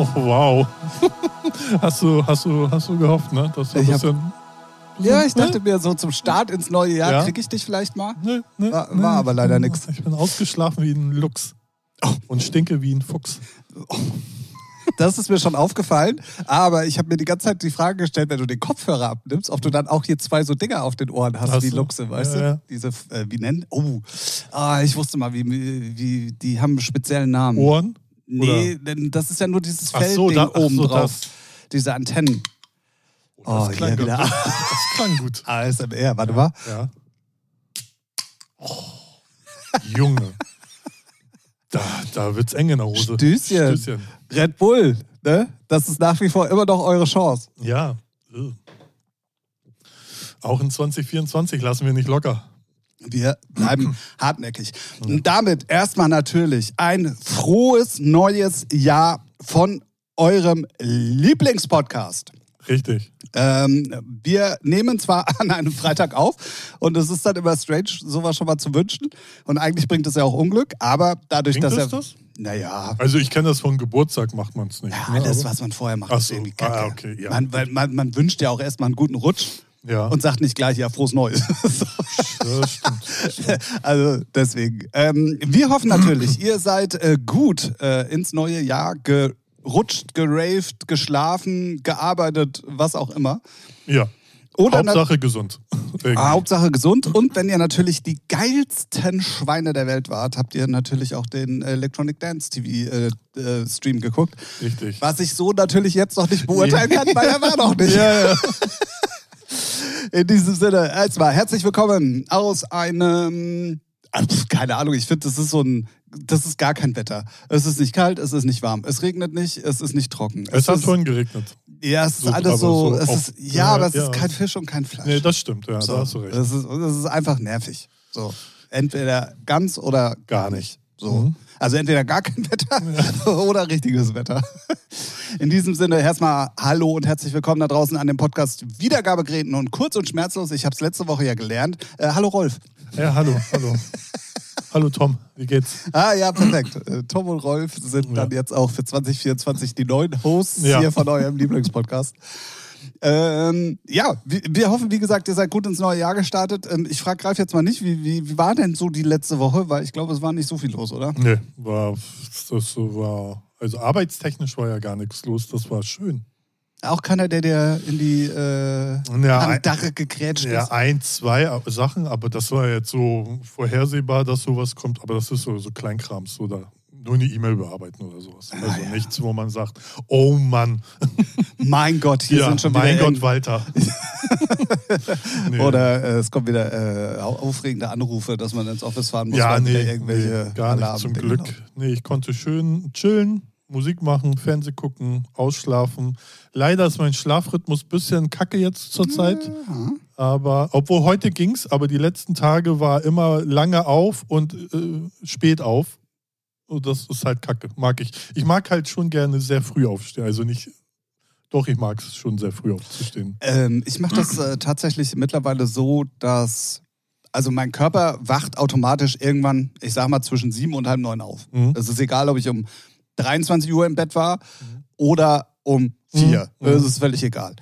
Oh, wow. hast, du, hast, du, hast du gehofft, ne? Dass du ein bisschen, Ja, ich dachte mir so zum Start ins neue Jahr Ja. kriege ich dich vielleicht mal. Nee, nee, War- nee, war aber leider nix. Ich bin ausgeschlafen wie ein Luchs. Und stinke wie ein Fuchs. Das ist mir schon aufgefallen, aber ich habe mir die ganze Zeit die Frage gestellt, wenn du den Kopfhörer abnimmst, ob du dann auch hier zwei so Dinger auf den Ohren hast, Ach wie. Luchse, weißt Ja, du? ja. Diese, äh, wie nennen? Oh, ah, ich wusste mal, wie, wie, die haben einen speziellen Namen. Ohren? Nee, denn das ist ja nur dieses Ach so, Feldding da- ach so, oben drauf. das. Diese Antennen. Oh, Das klang, hier gut. wieder. das klang gut. ASMR, warte mal. Ja. Oh, Junge. Da, da wird's eng in der Hose. Stößchen. Stößchen. Red Bull, ne? Das ist nach wie vor immer noch eure Chance. Ja. Auch in 2024 lassen wir nicht locker. Wir bleiben hartnäckig. Und damit erstmal natürlich ein frohes neues Jahr von eurem Lieblingspodcast. Richtig. Ähm, wir nehmen zwar an einem Freitag auf und es ist dann immer strange, sowas schon mal zu wünschen. Und eigentlich bringt es ja auch Unglück, aber dadurch, Bringt dass es er. das? Naja. Also ich kenne das von Geburtstag, macht man es nicht. Ja, ne, alles, aber- was man vorher macht, Ach ist so. irgendwie kacke. Ah, okay, ja. man, weil man, man wünscht ja auch erstmal einen guten Rutsch Ja, und sagt nicht gleich, ja, frohes Neues. ja das stimmt. Also deswegen. Ähm, wir hoffen natürlich, ihr seid äh, gut äh, ins neue Jahr gerutscht, geraved, geschlafen, gearbeitet, was auch immer. Ja. Oder Hauptsache gesund. Irgendwie. Ah, Hauptsache gesund. Und wenn ihr natürlich die geilsten Schweine der Welt wart, habt ihr natürlich auch den Electronic Dance TV äh, äh, Stream geguckt. Richtig. Was ich so natürlich jetzt noch nicht beurteilen kann, weil er war noch nicht. Ja, ja. In diesem Sinne, erstmal herzlich willkommen aus einem, ah, keine Ahnung, ich finde, das ist so ein, das ist gar kein Wetter. Es ist nicht kalt, es ist nicht warm, es regnet nicht, es ist nicht trocken. Es hat ist, vorhin geregnet. ja, es ist so, aber alles so, so es ist, ja, ja, aber es ja. ist kein Fisch und kein Fleisch. Nee, das stimmt, ja, so, da hast du recht. Das ist, das ist einfach nervig. So, entweder ganz oder Gar nicht. So. Mhm. Also entweder gar kein Wetter oder richtiges Wetter. In diesem Sinne erstmal Hallo und herzlich willkommen da draußen an dem Podcast Wiedergabegeräten und kurz und schmerzlos. Ich habe es letzte Woche ja gelernt. Äh, hallo Rolf. Ja, hallo, hallo. hallo Tom, wie geht's? Ah ja, perfekt. Äh, Tom und Rolf sind Ja. dann jetzt auch für 2024 die neuen Hosts Ja. hier von eurem Lieblingspodcast. Ähm, ja, wir, wir hoffen, wie gesagt, ihr seid gut ins neue Jahr gestartet. Ähm, ich frage Greif jetzt mal nicht, wie, wie, wie war denn so die letzte Woche? Weil ich glaube, es war nicht so viel los, oder? Nee, war, das war, also arbeitstechnisch war ja gar nichts los, das war schön. Auch keiner, der dir in die äh, Ja, Andache gegrätscht Ja, ist. ein, zwei Sachen, aber das war jetzt so vorhersehbar, dass sowas kommt, aber das ist so, so Kleinkrams, so da nur eine E-Mail bearbeiten oder sowas. Also Ah, ja. nichts, wo man sagt, oh Mann, Mein Gott, hier ja, sind schon mein wieder Gott, Walter. Nee. Oder äh, es kommen wieder äh, au- aufregende Anrufe, dass man ins Office fahren muss, ja, nee, irgendwelche nee, gar nicht, Alarm- zum Dinge Glück. laufen. Nee, ich konnte schön chillen, Musik machen, Fernseh gucken, ausschlafen. Leider ist mein Schlafrhythmus ein bisschen kacke jetzt zur Zeit. Ja. Aber, obwohl heute ging's, aber die letzten Tage war immer lange auf und äh, spät auf. Und das ist halt kacke. Mag ich. Ich mag halt schon gerne sehr früh aufstehen. Also nicht. Doch, ich mag es schon sehr früh aufzustehen. Ähm, ich mache das äh, tatsächlich mittlerweile so, dass also mein Körper wacht automatisch irgendwann, ich sag mal, zwischen sieben und halb neun auf. Mhm. Es ist egal, ob ich um 23 Uhr im Bett war oder um vier. Mhm. Es ist völlig egal.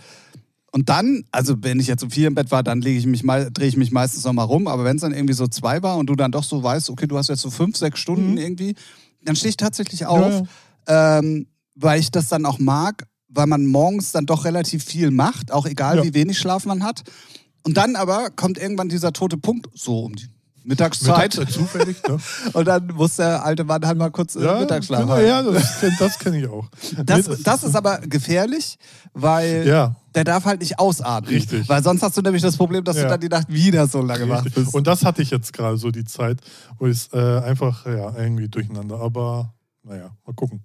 Und dann, also wenn ich jetzt um vier im Bett war, dann lege ich mich mal, drehe ich mich meistens nochmal rum. Aber wenn es dann irgendwie so zwei war und du dann doch so weißt, okay, du hast jetzt so fünf, sechs Stunden Mhm. irgendwie, dann stehe ich tatsächlich auf, Ja, Ähm, weil ich das dann auch mag, weil man morgens dann doch relativ viel macht, auch egal Ja. wie wenig Schlaf man hat. Und dann aber kommt irgendwann dieser tote Punkt, so um die Mittagszeit. Mittags, zufällig, ne? Und dann muss der alte Mann halt mal kurz äh, Mittagsschlaf genau, ja, das, das kenne ich auch. Das, das ist aber gefährlich, weil Ja, der darf halt nicht ausatmen. Richtig. Weil sonst hast du nämlich das Problem, dass du Ja. dann die Nacht wieder so lange wach bist. Und das hatte ich jetzt gerade so die Zeit, wo ich äh, einfach ja, irgendwie durcheinander. Aber naja, mal gucken.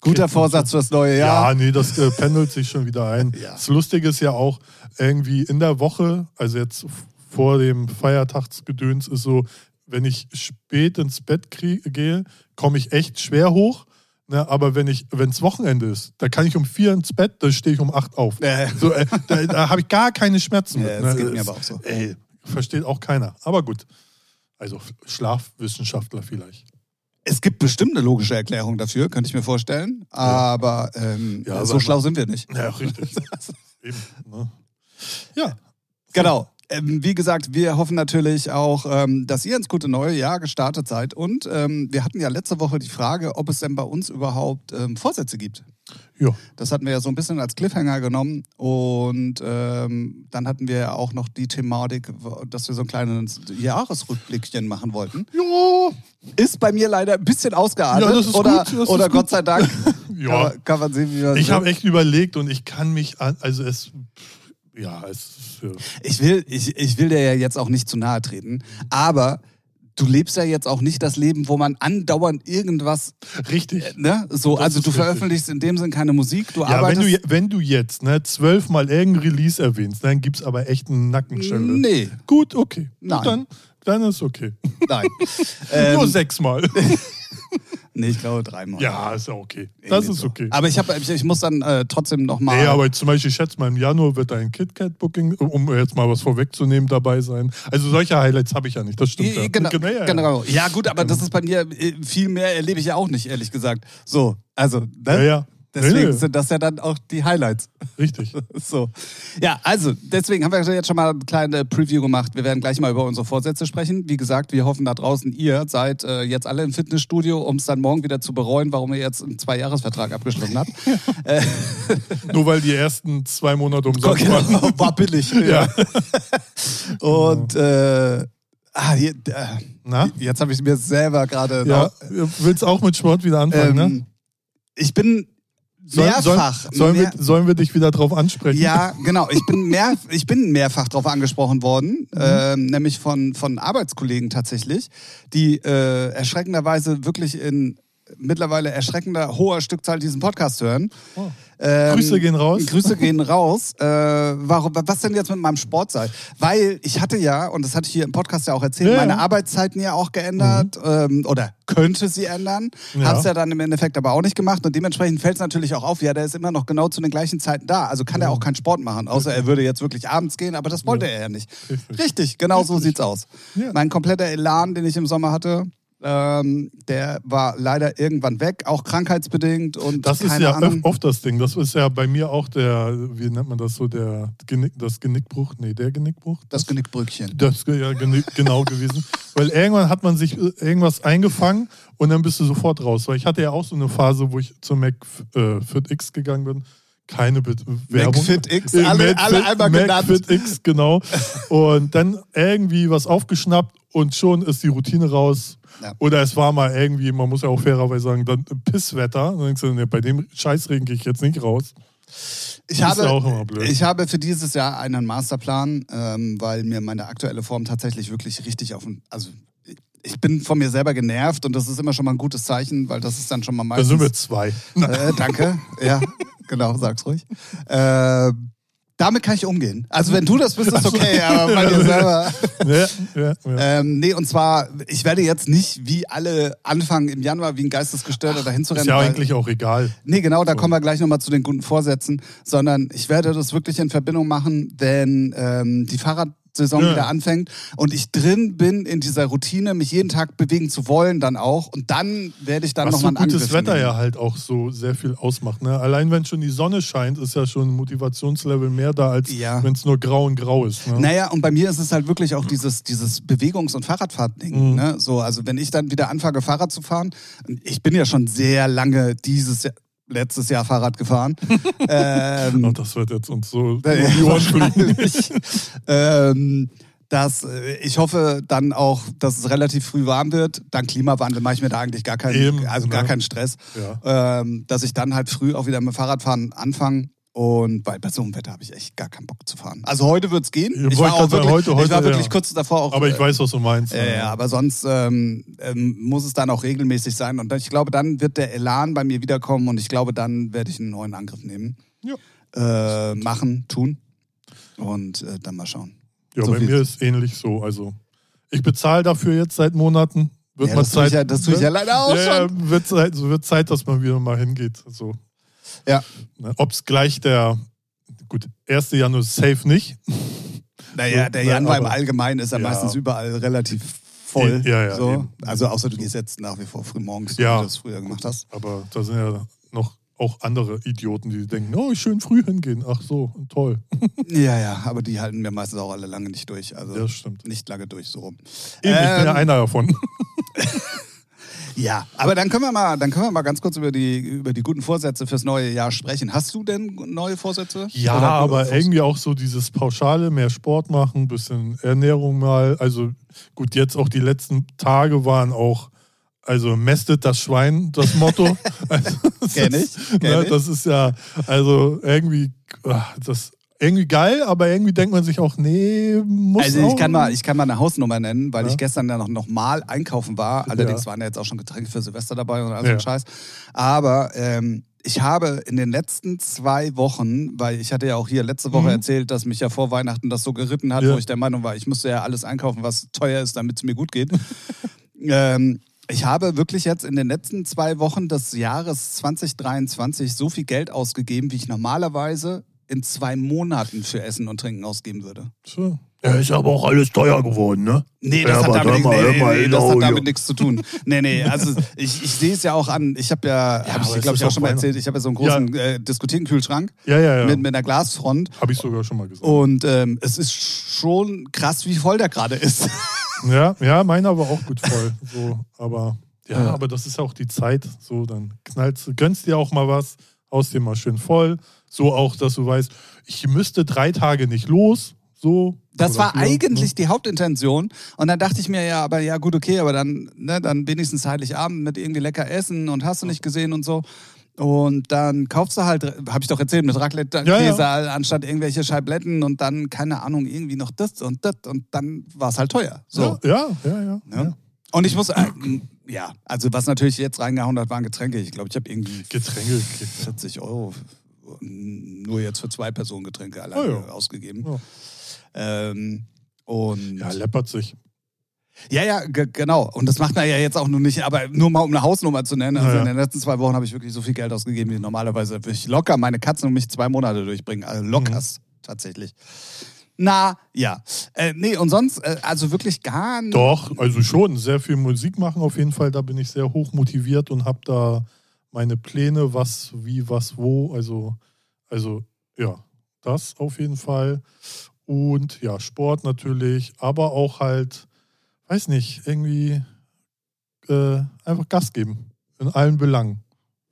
Guter Vorsatz fürs neue Ja, Jahr. nee, das äh, pendelt sich schon wieder ein. Ja. Das Lustige ist ja auch, irgendwie in der Woche, also jetzt vor dem Feiertagsgedöns, ist so, wenn ich spät ins Bett gehe, komme ich echt schwer hoch. Ne, aber wenn ich, wenn es Wochenende ist, da kann ich um vier ins Bett, da stehe ich um acht auf. Äh, So, äh, da da habe ich gar keine Schmerzen Ja, mit. das ne. geht mir aber auch so. Ey, versteht auch keiner. Aber gut. Also Schlafwissenschaftler vielleicht. Es gibt bestimmt eine logische Erklärung dafür, könnte ich mir vorstellen. Aber ähm, Ja, so schlau sind wir nicht. Ja, richtig. Eben, ne? Ja, Genau. Ähm, wie gesagt, wir hoffen natürlich auch, ähm, dass ihr ins gute neue Jahr gestartet seid. Und ähm, wir hatten ja letzte Woche die Frage, ob es denn bei uns überhaupt ähm, Vorsätze gibt. ja. Das hatten wir ja so ein bisschen als Cliffhanger genommen. Und ähm, dann hatten wir ja auch noch die Thematik, dass wir so ein kleines Jahresrückblickchen machen wollten. Ja, Ist bei mir leider ein bisschen ausgeartet. Ja, das ist oder gut, das oder ist Gott gut. sei Dank. Ja. Kann, man- kann man sehen, wie man ich habe echt überlegt und ich kann mich an, also es, ja, es ist, ja. Ich will, ich, ich will dir ja jetzt auch nicht zu nahe treten, aber du lebst ja jetzt auch nicht das Leben, wo man andauernd irgendwas, richtig. ne, so, Das also du richtig. veröffentlichst in dem Sinn keine Musik, du Ja, wenn arbeitest. du, je- wenn du jetzt ne, zwölfmal irgendein Release erwähnst, dann gibt es aber echt einen Nackenschelle. Nee, Gut, okay. Nein. Dann, dann ist okay. nein. Nur ähm, sechsmal. nee, ich glaube dreimal. ja, ist ja okay. Das Irgendwie ist so. okay. Aber ich, hab, ich, ich muss dann äh, trotzdem nochmal. Nee, aber zum Beispiel, ich schätze mal, im Januar wird ein KitKat-Booking, um jetzt mal was vorwegzunehmen, dabei sein. Also solche Highlights habe ich ja nicht, das stimmt. ja. Genau, Ja, ja, ja. genau. Ja, gut, aber das ist bei mir äh, viel mehr erlebe ich ja auch nicht, ehrlich gesagt. So, also, ne? Ja, ja. Deswegen sind das ja dann auch die Highlights. Richtig. So. Ja, also, deswegen haben wir jetzt schon mal eine kleine Preview gemacht. Wir werden gleich mal über unsere Vorsätze sprechen. Wie gesagt, wir hoffen da draußen, ihr seid äh, jetzt alle im Fitnessstudio, um es dann morgen wieder zu bereuen, warum ihr jetzt einen Zweijahresvertrag abgeschlossen habt. äh, Nur weil die ersten zwei Monate umsonst waren. war billig. Ja. Und äh, ah, je, äh, Na? jetzt habe ich mir selber gerade Ja, willst auch mit Sport wieder anfangen, ne? ähm, Ich bin Sollen, mehrfach. sollen, sollen, mehr, wir, sollen wir dich wieder drauf ansprechen? Ja, genau. Ich bin, mehr, ich bin mehrfach darauf angesprochen worden, Mhm. ähm, nämlich von, von Arbeitskollegen tatsächlich, die äh, erschreckenderweise wirklich in mittlerweile erschreckender hoher Stückzahl diesen Podcast hören. Oh. Ähm, Grüße gehen raus. Grüße gehen raus. Äh, warum, was denn jetzt mit meinem Sport sei? Weil ich hatte ja, und das hatte ich hier im Podcast ja auch erzählt, Ja, meine ja. Mhm. Arbeitszeiten ja auch geändert ähm, oder könnte sie ändern. Ja. Hab's ja dann im Endeffekt aber auch nicht gemacht und dementsprechend fällt es natürlich auch auf, ja, der ist immer noch genau zu den gleichen Zeiten da. Also kann er auch keinen Sport machen, außer er würde jetzt wirklich abends gehen, aber das wollte er ja nicht. Richtig. Richtig, genau so sieht's aus. Ja. Mein kompletter Elan, den ich im Sommer hatte, ähm, der war leider irgendwann weg, auch krankheitsbedingt und Das ist ja Ahnung. oft das Ding. Das ist ja bei mir auch der, wie nennt man das so, der Genick, das Genickbruch? Nee, der Genickbruch? das Genickbrückchen. Das ist ja genau gewesen. Weil irgendwann hat man sich äh, irgendwas eingefangen und dann bist du sofort raus. Weil ich hatte ja auch so eine Phase, wo ich zum McFit äh, Fit X gegangen bin. Keine Be Werbung. McFit X, Äh, alle- alle einmal genannt. McFit X, genau. Und dann irgendwie was aufgeschnappt und schon ist die Routine raus. Ja. Oder es war mal irgendwie, man muss ja auch fairerweise sagen, dann Pisswetter. Dann denkst du, nee, bei dem Scheißregen gehe ich jetzt nicht raus. Ich habe, ja auch immer blöd. ich habe für dieses Jahr einen Masterplan, ähm, weil mir meine aktuelle Form tatsächlich wirklich richtig auf den. Also ich bin von mir selber genervt und das ist immer schon mal ein gutes Zeichen, weil das ist dann schon mal Da meistens. sind wir zwei. Äh, danke. Ja, genau, sag's ruhig. Äh, damit kann ich umgehen. Also wenn du das bist, ist okay, aber bei dir selber. ja, ja, ja. Ähm, nee, und zwar, ich werde jetzt nicht wie alle anfangen im Januar wie ein Geistesgestörter dahin zu Ist rennen. ja weil- eigentlich auch egal. Nee, genau, da kommen wir gleich nochmal zu den guten Vorsätzen, sondern ich werde das wirklich in Verbindung machen, wenn ähm, die Fahrradsaison Ja. wieder anfängt und ich drin bin in dieser Routine, mich jeden Tag bewegen zu wollen dann auch und dann werde ich dann nochmal so einen gutes Angriff Wetter nehmen. ja halt auch so sehr viel ausmacht. Ne? Allein wenn schon die Sonne scheint, ist ja schon ein Motivationslevel mehr da, als Ja. wenn es nur grau und grau ist. Ne? Naja, und bei mir ist es halt wirklich auch dieses, dieses Bewegungs- und Fahrradfahrt-Ding. Mhm. Ne? So, also wenn ich dann wieder anfange, Fahrrad zu fahren, ich bin ja schon sehr lange dieses Jahr, letztes Jahr Fahrrad gefahren. ähm, Und das wird jetzt uns so Ja, um die Ohren wahrscheinlich. ähm, dass äh, ich hoffe dann auch, dass es relativ früh warm wird. Dann Klimawandel mache ich mir da eigentlich gar keinen, Eben, also gar ne? keinen Stress. Ja. Ähm, dass ich dann halt früh auch wieder mit dem Fahrradfahren anfange. Und weil bei so einem Wetter habe ich echt gar keinen Bock zu fahren. Also heute wird es gehen. Ja, Ich war ich wirklich, heute- ich heute, war wirklich ja. kurz davor auch. Aber ich äh, weiß, was du meinst. ja, ja, aber sonst ähm, ähm, muss es dann auch regelmäßig sein. Und ich glaube, dann wird der Elan bei mir wiederkommen und ich glaube, dann werde ich einen neuen Angriff nehmen. Ja. Äh, machen, tun. Und äh, dann mal schauen. Ja, so bei mir ist ähnlich so. Also ich bezahle dafür jetzt seit Monaten. Wird Ja, mal das tue Zeit. ich ja- das tue ich ja leider auch ja, schon. Ja, wird, Zeit, so wird Zeit, dass man wieder mal hingeht. So. Ja. Ne, Ob es gleich der, gut, 1. Januar ist safe nicht. Naja, der Januar im Allgemeinen ist ja, Ja. meistens überall relativ voll. Ja, ja, so. eben. Also außer du gehst jetzt nach wie vor früh morgens, Ja. wie du das früher gemacht hast. Aber da sind ja noch auch andere Idioten, die denken, oh, schön früh hingehen. Ach so, toll. Ja, ja, aber die halten wir meistens auch alle lange nicht durch. Also Das stimmt. nicht lange durch, so rum. Eben, ich bin ja Ähm, einer davon. Ja, aber dann können wir mal, dann können wir mal ganz kurz über die, über die guten Vorsätze fürs neue Jahr sprechen. Hast du denn neue Vorsätze? Ja, Oder- aber Vors- irgendwie auch so dieses Pauschale, mehr Sport machen, bisschen Ernährung mal. Also gut, jetzt auch die letzten Tage waren auch, also mästet das Schwein, das Motto. also, das Kenn ich, ist, kenn ne, ich. Das ist ja, also irgendwie, ah, das irgendwie geil, aber irgendwie denkt man sich auch, nee, muss Also ich kann mal, ich kann mal eine Hausnummer nennen, weil Ja. ich gestern ja noch, noch mal einkaufen war. Allerdings waren ja jetzt auch schon Getränke für Silvester dabei und all so Ja. Scheiß. Aber ähm, ich habe in den letzten zwei Wochen, weil ich hatte ja auch hier letzte Woche Mhm. erzählt, dass mich ja vor Weihnachten das so geritten hat, Ja. wo ich der Meinung war, ich müsste ja alles einkaufen, was teuer ist, damit es mir gut geht. ähm, ich habe wirklich jetzt in den letzten zwei Wochen des Jahres 2023 so viel Geld ausgegeben, wie ich normalerweise in zwei Monaten für Essen und Trinken ausgeben würde. So. Ja, ist aber auch alles teuer geworden, ne? Nee, Ja, das, hat, damit, hör mal, nee, hör nee, mal, nee, das hat damit ja. nichts zu tun. Nee, nee, also ich, ich sehe es ja auch an. Ich habe ja, Ja, habe ich glaube ich auch schon mal erzählt, ich habe ja so einen großen äh, Diskothekenkühlschrank Ja, ja, ja. mit, mit einer Glasfront. Habe ich sogar schon mal gesagt. Und ähm, es ist schon krass, wie voll der gerade ist. Ja, ja, meiner war auch gut voll. So, aber ja, Ja. aber das ist ja auch die Zeit. So, dann knallst du, gönnst dir auch mal was, haust dir mal schön voll. So auch, dass du weißt, ich müsste drei Tage nicht los. So. Das war vier, eigentlich ne? die Hauptintention. Und dann dachte ich mir, ja, aber ja, gut, okay, aber dann, ne, dann wenigstens Heiligabend mit irgendwie lecker essen und hast du nicht gesehen und so. Und dann kaufst du halt, habe ich doch erzählt, mit Raclette-Käse Ja, anstatt irgendwelche Scheibletten und dann, keine Ahnung, irgendwie noch das und das und dann war es halt teuer. So. Ja, ja, ja. ja, Ja. ja. Und ich muss, äh, ja, also was natürlich jetzt reingehauen hat, waren Getränke. Ich glaube, ich habe irgendwie Getränke. 40 Euro nur jetzt für zwei Personen Getränke alleine Oh ja. ausgegeben. Ja. Ähm, und Ja, läppert sich. ja, ja, ge- genau. Und das macht man ja jetzt auch nur nicht, aber nur mal um eine Hausnummer zu nennen. Also Ja, ja. in den letzten zwei Wochen habe ich wirklich so viel Geld ausgegeben, wie normalerweise würde ich locker meine Katzen und mich zwei Monate durchbringen. Also Mhm. lockerst, tatsächlich. Na, ja. Äh, nee, und sonst, äh, also wirklich gar nicht. Doch, also schon. Sehr viel Musik machen auf jeden Fall. Da bin ich sehr hoch motiviert und habe da meine Pläne, was, wie, was, wo. Also, also ja, das auf jeden Fall. Und ja, Sport natürlich, aber auch halt, weiß nicht, irgendwie äh, einfach Gas geben. In allen Belangen.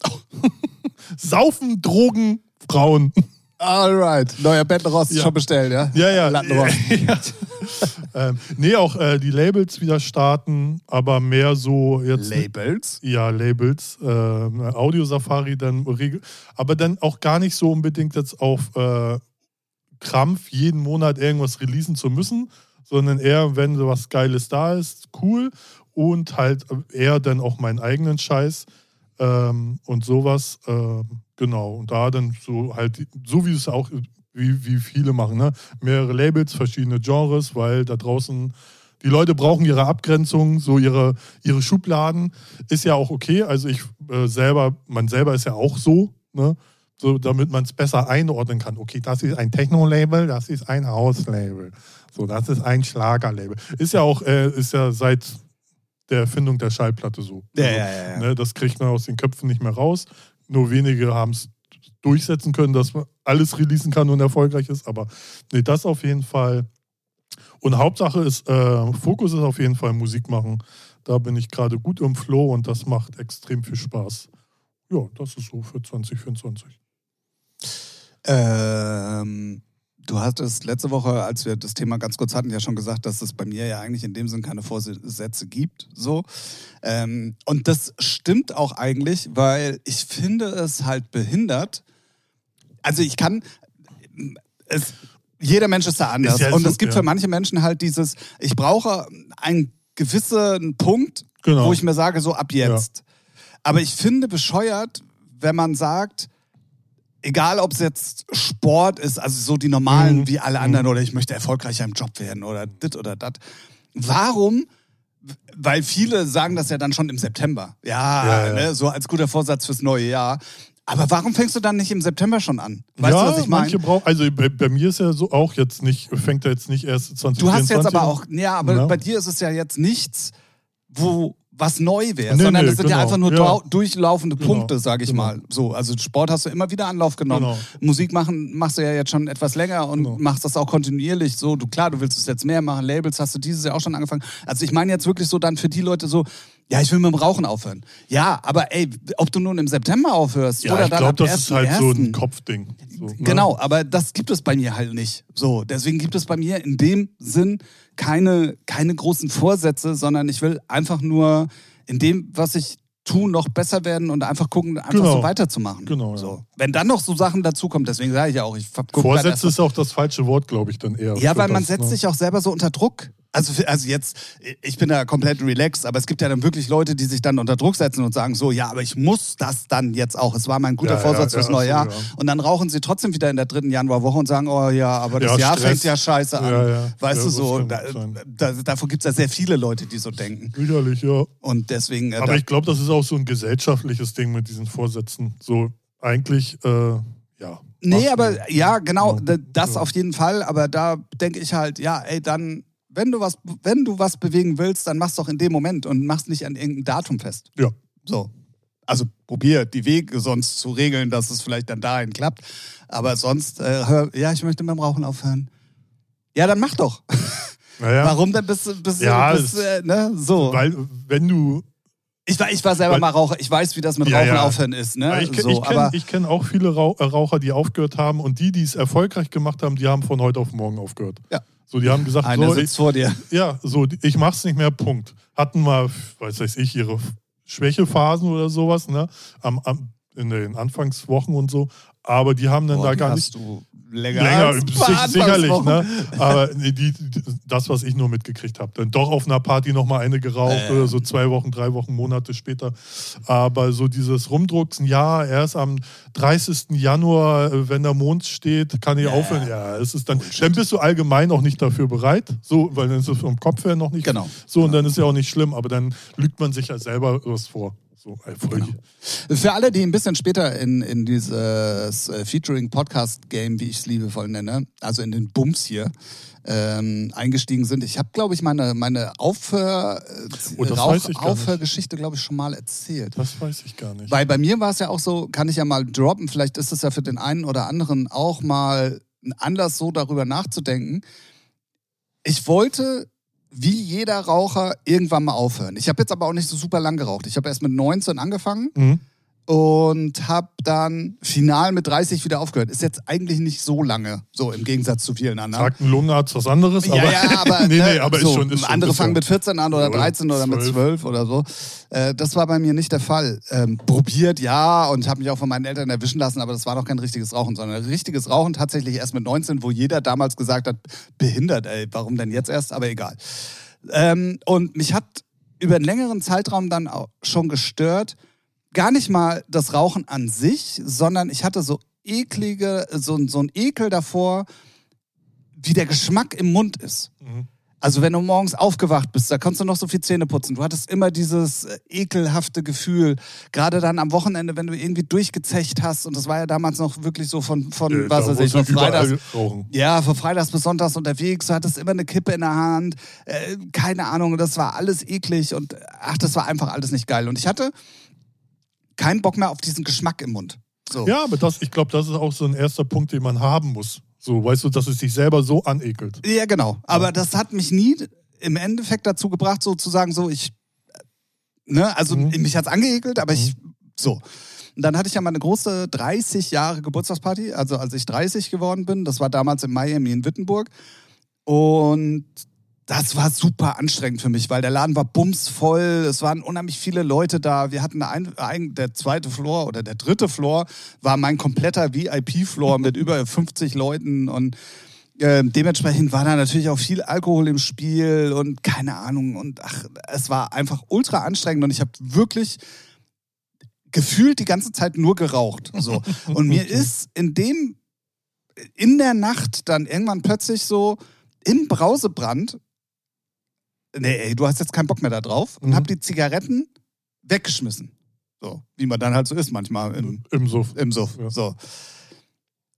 Saufen, Drogen, Frauen. Alright. Neuer Bettenrost Ja. schon bestellt, ja? Ja, ja. Lattenrost. ja. ähm, nee, auch äh, die Labels wieder starten, aber mehr so jetzt. Labels. Ja, Labels, äh, Audio-Safari dann regel aber dann auch gar nicht so unbedingt jetzt auf äh, Krampf jeden Monat irgendwas releasen zu müssen, sondern eher, wenn so was Geiles da ist, cool und halt eher dann auch meinen eigenen Scheiß ähm, und sowas. ähm, genau, und da dann so halt, so wie es auch, wie, wie viele machen, ne? mehrere Labels, verschiedene Genres, weil da draußen die Leute brauchen ihre Abgrenzung, so ihre, ihre Schubladen. Ist ja auch okay. Also ich äh, selber, man selber ist ja auch so, ne? So, damit man es besser einordnen kann. Okay, das ist ein Techno-Label, das ist ein House-Label. So, das ist ein Schlager-Label. Ist ja auch, äh, ist ja seit der Erfindung der Schallplatte so. Ja, Also, ja, ja. Ne, das kriegt man aus den Köpfen nicht mehr raus. Nur wenige haben es durchsetzen können, dass man alles releasen kann und erfolgreich ist. Aber nee, das auf jeden Fall. Und Hauptsache ist, äh, Fokus ist auf jeden Fall Musik machen. Da bin ich gerade gut im Flow und das macht extrem viel Spaß. Ja, das ist so für 2024. Ähm, du hattest letzte Woche, als wir das Thema ganz kurz hatten, ja schon gesagt, dass es bei mir ja eigentlich in dem Sinn keine Vorsätze gibt. So. Ähm, und das stimmt auch eigentlich, weil ich finde es halt behindert. Also ich kann. Es, jeder Mensch ist da anders. Ist ja und es gibt ja. für manche Menschen halt dieses, ich brauche einen gewissen Punkt, Genau. wo ich mir sage, so ab jetzt. Aber ich finde bescheuert, wenn man sagt, egal ob es jetzt Sport ist, also so die normalen Mhm. wie alle anderen oder ich möchte erfolgreicher im Job werden oder dit oder dat. Warum? Weil viele sagen das ja dann schon im September. Ja, Ja, ja. Ne, so als guter Vorsatz fürs neue Jahr. Aber warum fängst du dann nicht im September schon an? Weißt ja, du, was ich meine? also bei, bei mir ist ja so auch jetzt nicht, fängt er jetzt nicht erst 2024 Du hast jetzt aber auch, ja, aber Ja. bei dir ist es ja jetzt nichts, wo was neu wäre, Nee, sondern nee, das sind ja genau. einfach nur Ja. durchlaufende Genau, Punkte, sage ich genau. mal. So, also Sport hast du immer wieder Anlauf genommen. Genau. Musik machen machst du ja jetzt schon etwas länger und Genau. machst das auch kontinuierlich. So, du klar, du willst es jetzt mehr machen. Labels hast du dieses Jahr auch schon angefangen. Also ich meine jetzt wirklich so dann für die Leute so. Ja, ich will mit dem Rauchen aufhören. Ja, aber ey, ob du nun im September aufhörst Ja, oder ich dann glaube, ab das ist halt so 1.1.. ein Kopfding. So, ne? Genau, aber das gibt es bei mir halt nicht. So, deswegen gibt es bei mir in dem Sinn keine, keine großen Vorsätze, sondern ich will einfach nur in dem, was ich tue, noch besser werden und einfach gucken, einfach Genau. so weiterzumachen. Genau, ja. So. Wenn dann noch so Sachen dazukommen, deswegen sage ich ja auch, ich Vorsätze ist auch das falsche Wort, glaube ich, dann eher. ja, weil man das, setzt ne? sich auch selber so unter Druck. Also, also jetzt, ich bin da komplett relaxed, aber es gibt ja dann wirklich Leute, die sich dann unter Druck setzen und sagen so, ja, aber ich muss das dann jetzt auch. Es war mein guter Ja, Vorsatz ja, fürs ja, neue Jahr. Und dann rauchen sie trotzdem wieder in der dritten Januarwoche und sagen, oh ja, aber das Ja, Jahr Stress. fängt ja scheiße an. Weißt du so, da, da, davon gibt es ja sehr viele Leute, die so denken. Sicherlich, ja. Und deswegen, äh, Aber ich glaube, das ist auch so ein gesellschaftliches Ding mit diesen Vorsätzen. So eigentlich, äh, ja. Nee, aber ja, genau, das auf jeden Fall. Aber da denke ich halt, ja, ey, dann, wenn du was, wenn du was bewegen willst, dann mach's doch in dem Moment und mach's nicht an irgendeinem Datum fest. Ja. So. Also probier die Wege sonst zu regeln, dass es vielleicht dann dahin klappt. Aber sonst, äh, hör, ja, ich möchte mit dem Rauchen aufhören. Ja, dann mach doch. Naja, Warum denn bis, bis, Ja, bis äh, ne, so. Weil, wenn du. ich, war, ich war selber weil- mal Raucher, ich weiß, wie das mit Ja, Rauchen ja. aufhören ist. Ne? Ich so, ich kenne kenn auch viele äh, Raucher, die aufgehört haben und die, die es erfolgreich gemacht haben, die haben von heute auf morgen aufgehört. Ja. So, die haben gesagt, einer so, ich, sitzt vor dir. ja, so, ich mach's nicht mehr, Punkt. Hatten mal, weiß weiß ich, ihre Schwächephasen oder sowas, ne? Am, am, in den Anfangswochen und so. Aber die haben dann Boah, da gar hast nicht. du länger, Länger, als sicherlich, ne? Aber nee, die, die, das, was ich nur mitgekriegt habe. Dann doch auf einer Party nochmal eine geraucht Äh. oder so zwei Wochen, drei Wochen, Monate später. Aber so dieses Rumdrucksen, ja, erst am 30. Januar, wenn der Mond steht, kann ich Ja. aufhören. Ja, es ist dann, dann bist du allgemein auch nicht dafür bereit, so, weil dann ist es vom Kopf her noch nicht Genau. so und dann ist ja auch nicht schlimm, aber dann lügt man sich ja selber was vor. So, Genau. Für alle, die ein bisschen später in, in dieses äh, Featuring-Podcast-Game, wie ich es liebevoll nenne, also in den Bums hier, ähm, eingestiegen sind. Ich habe, glaube ich, meine, meine Aufhör, äh, Oh. Aufhörgeschichte, glaube ich, schon mal erzählt. Das weiß ich gar nicht. Weil bei mir war es ja auch so, kann ich ja mal droppen, vielleicht ist es ja für den einen oder anderen auch mal ein Anlass, so darüber nachzudenken. Ich wollte, wie jeder Raucher, irgendwann mal aufhören. Ich habe jetzt aber auch nicht so super lang geraucht. Ich habe erst mit 19 angefangen Mhm. Und habe dann final mit 30 wieder aufgehört. Ist jetzt eigentlich nicht so lange, so im Gegensatz zu vielen anderen. Sagt ein Lungenarzt was anderes, Ja, aber, ja, aber, nee, ne, nee, aber so, ist schon, ist andere fangen mit 14 an oder Ja, oder 13 oder mit 12. 12 oder so. Äh, das war bei mir nicht der Fall. Ähm, probiert, ja, und habe mich auch von meinen Eltern erwischen lassen, aber das war noch kein richtiges Rauchen, sondern richtiges Rauchen tatsächlich erst mit 19, wo jeder damals gesagt hat, behindert, ey, warum denn jetzt erst? Aber egal. Ähm, und mich hat über einen längeren Zeitraum dann auch schon gestört, gar nicht mal das Rauchen an sich, sondern ich hatte so eklige, so, so ein Ekel davor, wie der Geschmack im Mund ist. Mhm. Also wenn du morgens aufgewacht bist, da konntest du noch so viel Zähne putzen. Du hattest immer dieses äh, ekelhafte Gefühl. Gerade dann am Wochenende, wenn du irgendwie durchgezecht hast. Und das war ja damals noch wirklich so von, von Äh, was weiß ich, von Freitags. Ja, von Freitags bis Sonntags unterwegs. Du hattest immer eine Kippe in der Hand. Äh, keine Ahnung, das war alles eklig. Und ach, das war einfach alles nicht geil. Und ich hatte keinen Bock mehr auf diesen Geschmack im Mund. So. Ja, aber das, ich glaube, das ist auch so ein erster Punkt, den man haben muss. So, weißt du, dass es dich selber so anekelt. Ja, genau. Aber das hat mich nie im Endeffekt dazu gebracht, so zu sagen, so ich, ne, also Mhm. mich hat's angeekelt, aber ich, so. Und dann hatte ich ja mal eine große 30 Jahre Geburtstagsparty, also als ich 30 geworden bin. Das war damals in Miami in Wittenburg. Und das war super anstrengend für mich, weil der Laden war bumsvoll. Es waren unheimlich viele Leute da. Wir hatten ein, ein, der zweite Floor oder der dritte Floor war mein kompletter VIP-Floor mit über 50 Leuten und ähm, dementsprechend war da natürlich auch viel Alkohol im Spiel und keine Ahnung. Und ach, es war einfach ultra anstrengend und ich habe wirklich gefühlt die ganze Zeit nur geraucht. So. Und mir ist in dem, in der Nacht dann irgendwann plötzlich so im Brausebrand, nee, ey, du hast jetzt keinen Bock mehr da drauf und Mhm. hab die Zigaretten weggeschmissen. So, wie man dann halt so ist manchmal im, Im Suff. im Suff. Ja. So.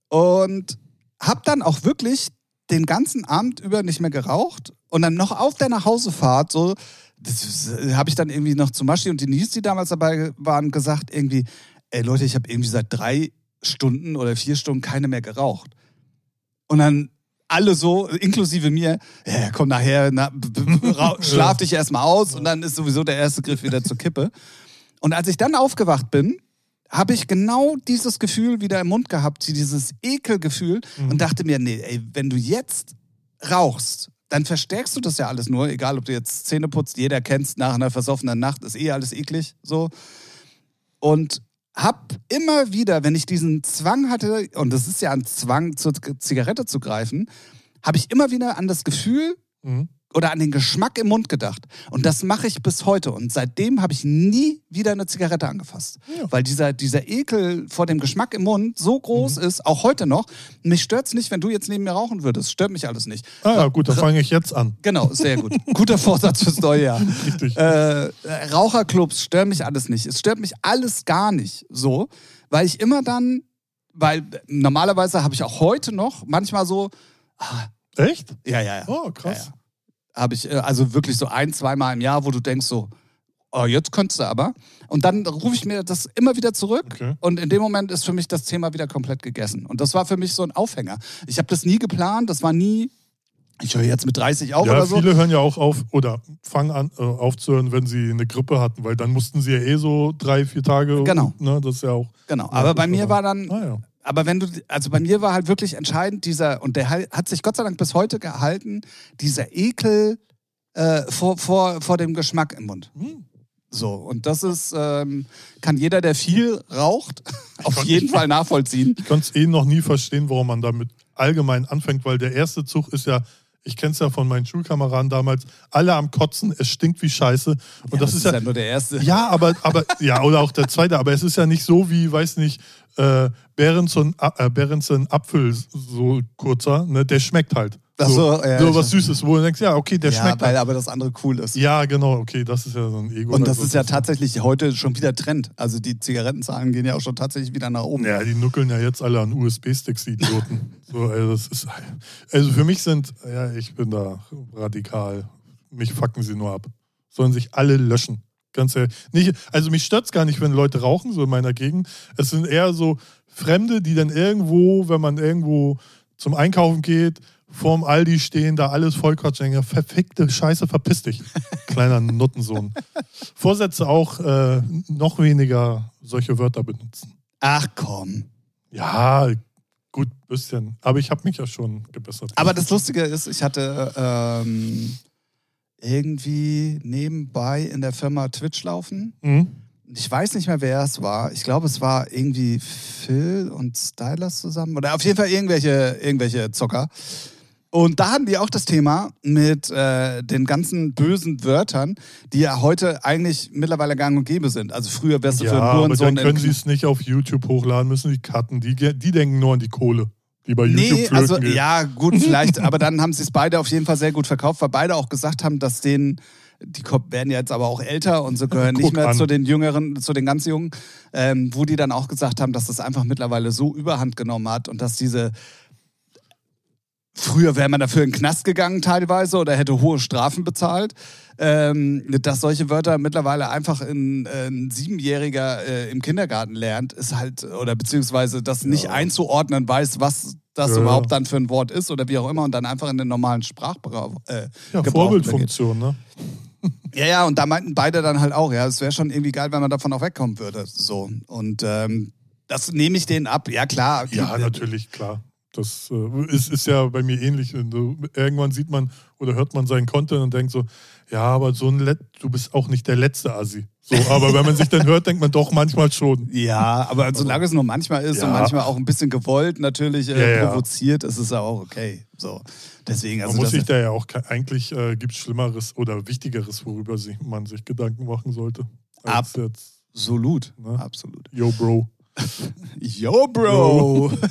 Und hab dann auch wirklich den ganzen Abend über nicht mehr geraucht und dann noch auf der Nachhausefahrt so, das habe ich dann irgendwie noch zu Maschi und Denise, die damals dabei waren, gesagt irgendwie, ey Leute, ich habe irgendwie seit drei Stunden oder vier Stunden keine mehr geraucht. Und dann alle so, inklusive mir, ja, komm nachher, na, schlaf dich erstmal aus und dann ist sowieso der erste Griff wieder zur Kippe. Und als ich dann aufgewacht bin, habe ich genau dieses Gefühl wieder im Mund gehabt, dieses Ekelgefühl und dachte mir, nee, ey, wenn du jetzt rauchst, dann verstärkst du das ja alles nur, egal ob du jetzt Zähne putzt, jeder kennst nach einer versoffenen Nacht, ist eh alles eklig, so. Und hab immer wieder, wenn ich diesen Zwang hatte, und das ist ja ein Zwang, zur Zigarette zu greifen, habe ich immer wieder an das Gefühl Mhm. Oder an den Geschmack im Mund gedacht. Und das mache ich bis heute. Und seitdem habe ich nie wieder eine Zigarette angefasst. Ja. Weil dieser, dieser Ekel vor dem Geschmack im Mund so groß Mhm. ist, auch heute noch. Mich stört's nicht, wenn du jetzt neben mir rauchen würdest. Stört mich alles nicht. Ah ja, gut, dann fange ich jetzt an. Genau, sehr gut. Guter Vorsatz fürs neue Jahr. Richtig. Äh, Raucherclubs stören mich alles nicht. Es stört mich alles gar nicht so, weil ich immer dann, weil normalerweise habe ich auch heute noch manchmal so, Echt? ja, ja, ja. Oh, krass. Ja, ja. Habe ich äh, also wirklich so ein, zweimal im Jahr, wo du denkst so, oh, jetzt könntest du aber. Und dann rufe ich mir das immer wieder zurück. Okay. Und in dem Moment ist für mich das Thema wieder komplett gegessen. Und das war für mich so ein Aufhänger. Ich habe das nie geplant, das war nie, ich höre jetzt mit 30 auf Ja, oder so. viele hören ja auch auf oder fangen an äh, aufzuhören, wenn sie eine Grippe hatten, weil dann mussten sie ja eh so drei, vier Tage. Genau. Ne, das ist ja auch. Genau. Aber bei mir war dann, Ah, ja. Aber wenn du, also bei mir war halt wirklich entscheidend dieser, und der hat sich Gott sei Dank bis heute gehalten, dieser Ekel äh, vor, vor, vor dem Geschmack im Mund. Hm. So, und das ist, ähm, kann jeder, der viel raucht, auf jeden Fall nachvollziehen. Ich konnte es eh noch nie verstehen, warum man damit allgemein anfängt, weil der erste Zug ist ja, ich kenne es ja von meinen Schulkameraden damals, alle am Kotzen, es stinkt wie Scheiße. Und Ja, das, ist ja, nur der erste. ja, aber, aber, ja, oder auch der zweite, aber es ist ja nicht so wie, weiß nicht, äh, Behrensen, äh, Apfel, so kurzer, ne, der schmeckt halt. Ach so, ja, so was Süßes, wo du denkst, ja, okay, der ja, schmeckt weil halt. aber das andere cool ist. Ja, genau, okay, das ist ja so ein Ego. Und das ist ja tatsächlich heute schon wieder Trend. Also die Zigarettenzahlen gehen ja auch schon tatsächlich wieder nach oben. Ja, die nuckeln ja jetzt alle an USB-Sticks, die Idioten. so, also, das ist, also für mich sind, ja, ich bin da radikal. Mich fucken sie nur ab. Sollen sich alle löschen. Ganz ehrlich. Nicht, also mich stört es gar nicht, wenn Leute rauchen, so in meiner Gegend. Es sind eher so Fremde, die dann irgendwo, wenn man irgendwo zum Einkaufen geht, vorm Aldi stehen, da alles vollquatschen. Ja, verfickte Scheiße, verpiss dich. Kleiner Nuttensohn. Vorsätze auch äh, noch weniger solche Wörter benutzen. Ach komm. Ja, gut, bisschen. Aber ich habe mich ja schon gebessert. Aber das Lustige ist, ich hatte ähm, irgendwie nebenbei in der Firma Twitch laufen. Mhm. Ich weiß nicht mehr, wer es war. Ich glaube, es war irgendwie Phil und Stylers zusammen. Oder auf jeden Fall irgendwelche, irgendwelche Zocker. Und da hatten die auch das Thema mit äh, den ganzen bösen Wörtern, die ja heute eigentlich mittlerweile gang und gäbe sind. Also früher wärst du Ja, für einen aber Hurensohn dann können sie es nicht auf YouTube hochladen, müssen die cutten. Die, die denken nur an die Kohle, die bei YouTube Nee, also geht. ja, gut, vielleicht, aber dann haben sie es beide auf jeden Fall sehr gut verkauft, weil beide auch gesagt haben, dass denen, die werden jetzt aber auch älter und so gehören Guck nicht mehr an. zu den Jüngeren, zu den ganz Jungen, ähm, wo die dann auch gesagt haben, dass das einfach mittlerweile so überhand genommen hat und dass diese Früher wäre man dafür in den Knast gegangen teilweise oder hätte hohe Strafen bezahlt. Ähm, dass solche Wörter mittlerweile einfach in, äh, ein Siebenjähriger äh, im Kindergarten lernt, ist halt, oder beziehungsweise das nicht einzuordnen weiß, was das Ja. überhaupt dann für ein Wort ist oder wie auch immer und dann einfach in den normalen Sprachgebrauch äh, ja, Gebrauch Vorbildfunktion, ne? ja, ja, und da meinten beide dann halt auch, ja, es wäre schon irgendwie geil, wenn man davon auch wegkommen würde. So. Und ähm, das nehme ich denen ab. Ja, klar. Ja, natürlich, klar. Das äh, ist, ist ja bei mir ähnlich. Irgendwann sieht man oder hört man seinen Content und denkt so, ja, aber so ein Let du bist auch nicht der letzte Assi. So, aber wenn man sich dann hört, denkt man doch manchmal schon. Ja, aber solange es nur manchmal ist und Ja. manchmal auch ein bisschen gewollt natürlich äh, Ja, ja. provoziert, ist es ja auch okay. So. Deswegen, Man also muss das, sich da ja auch, eigentlich äh, gibt es Schlimmeres oder Wichtigeres, worüber sich, man sich Gedanken machen sollte. Als jetzt, absolut. Ne? Absolut. yo, Bro. Yo, Bro.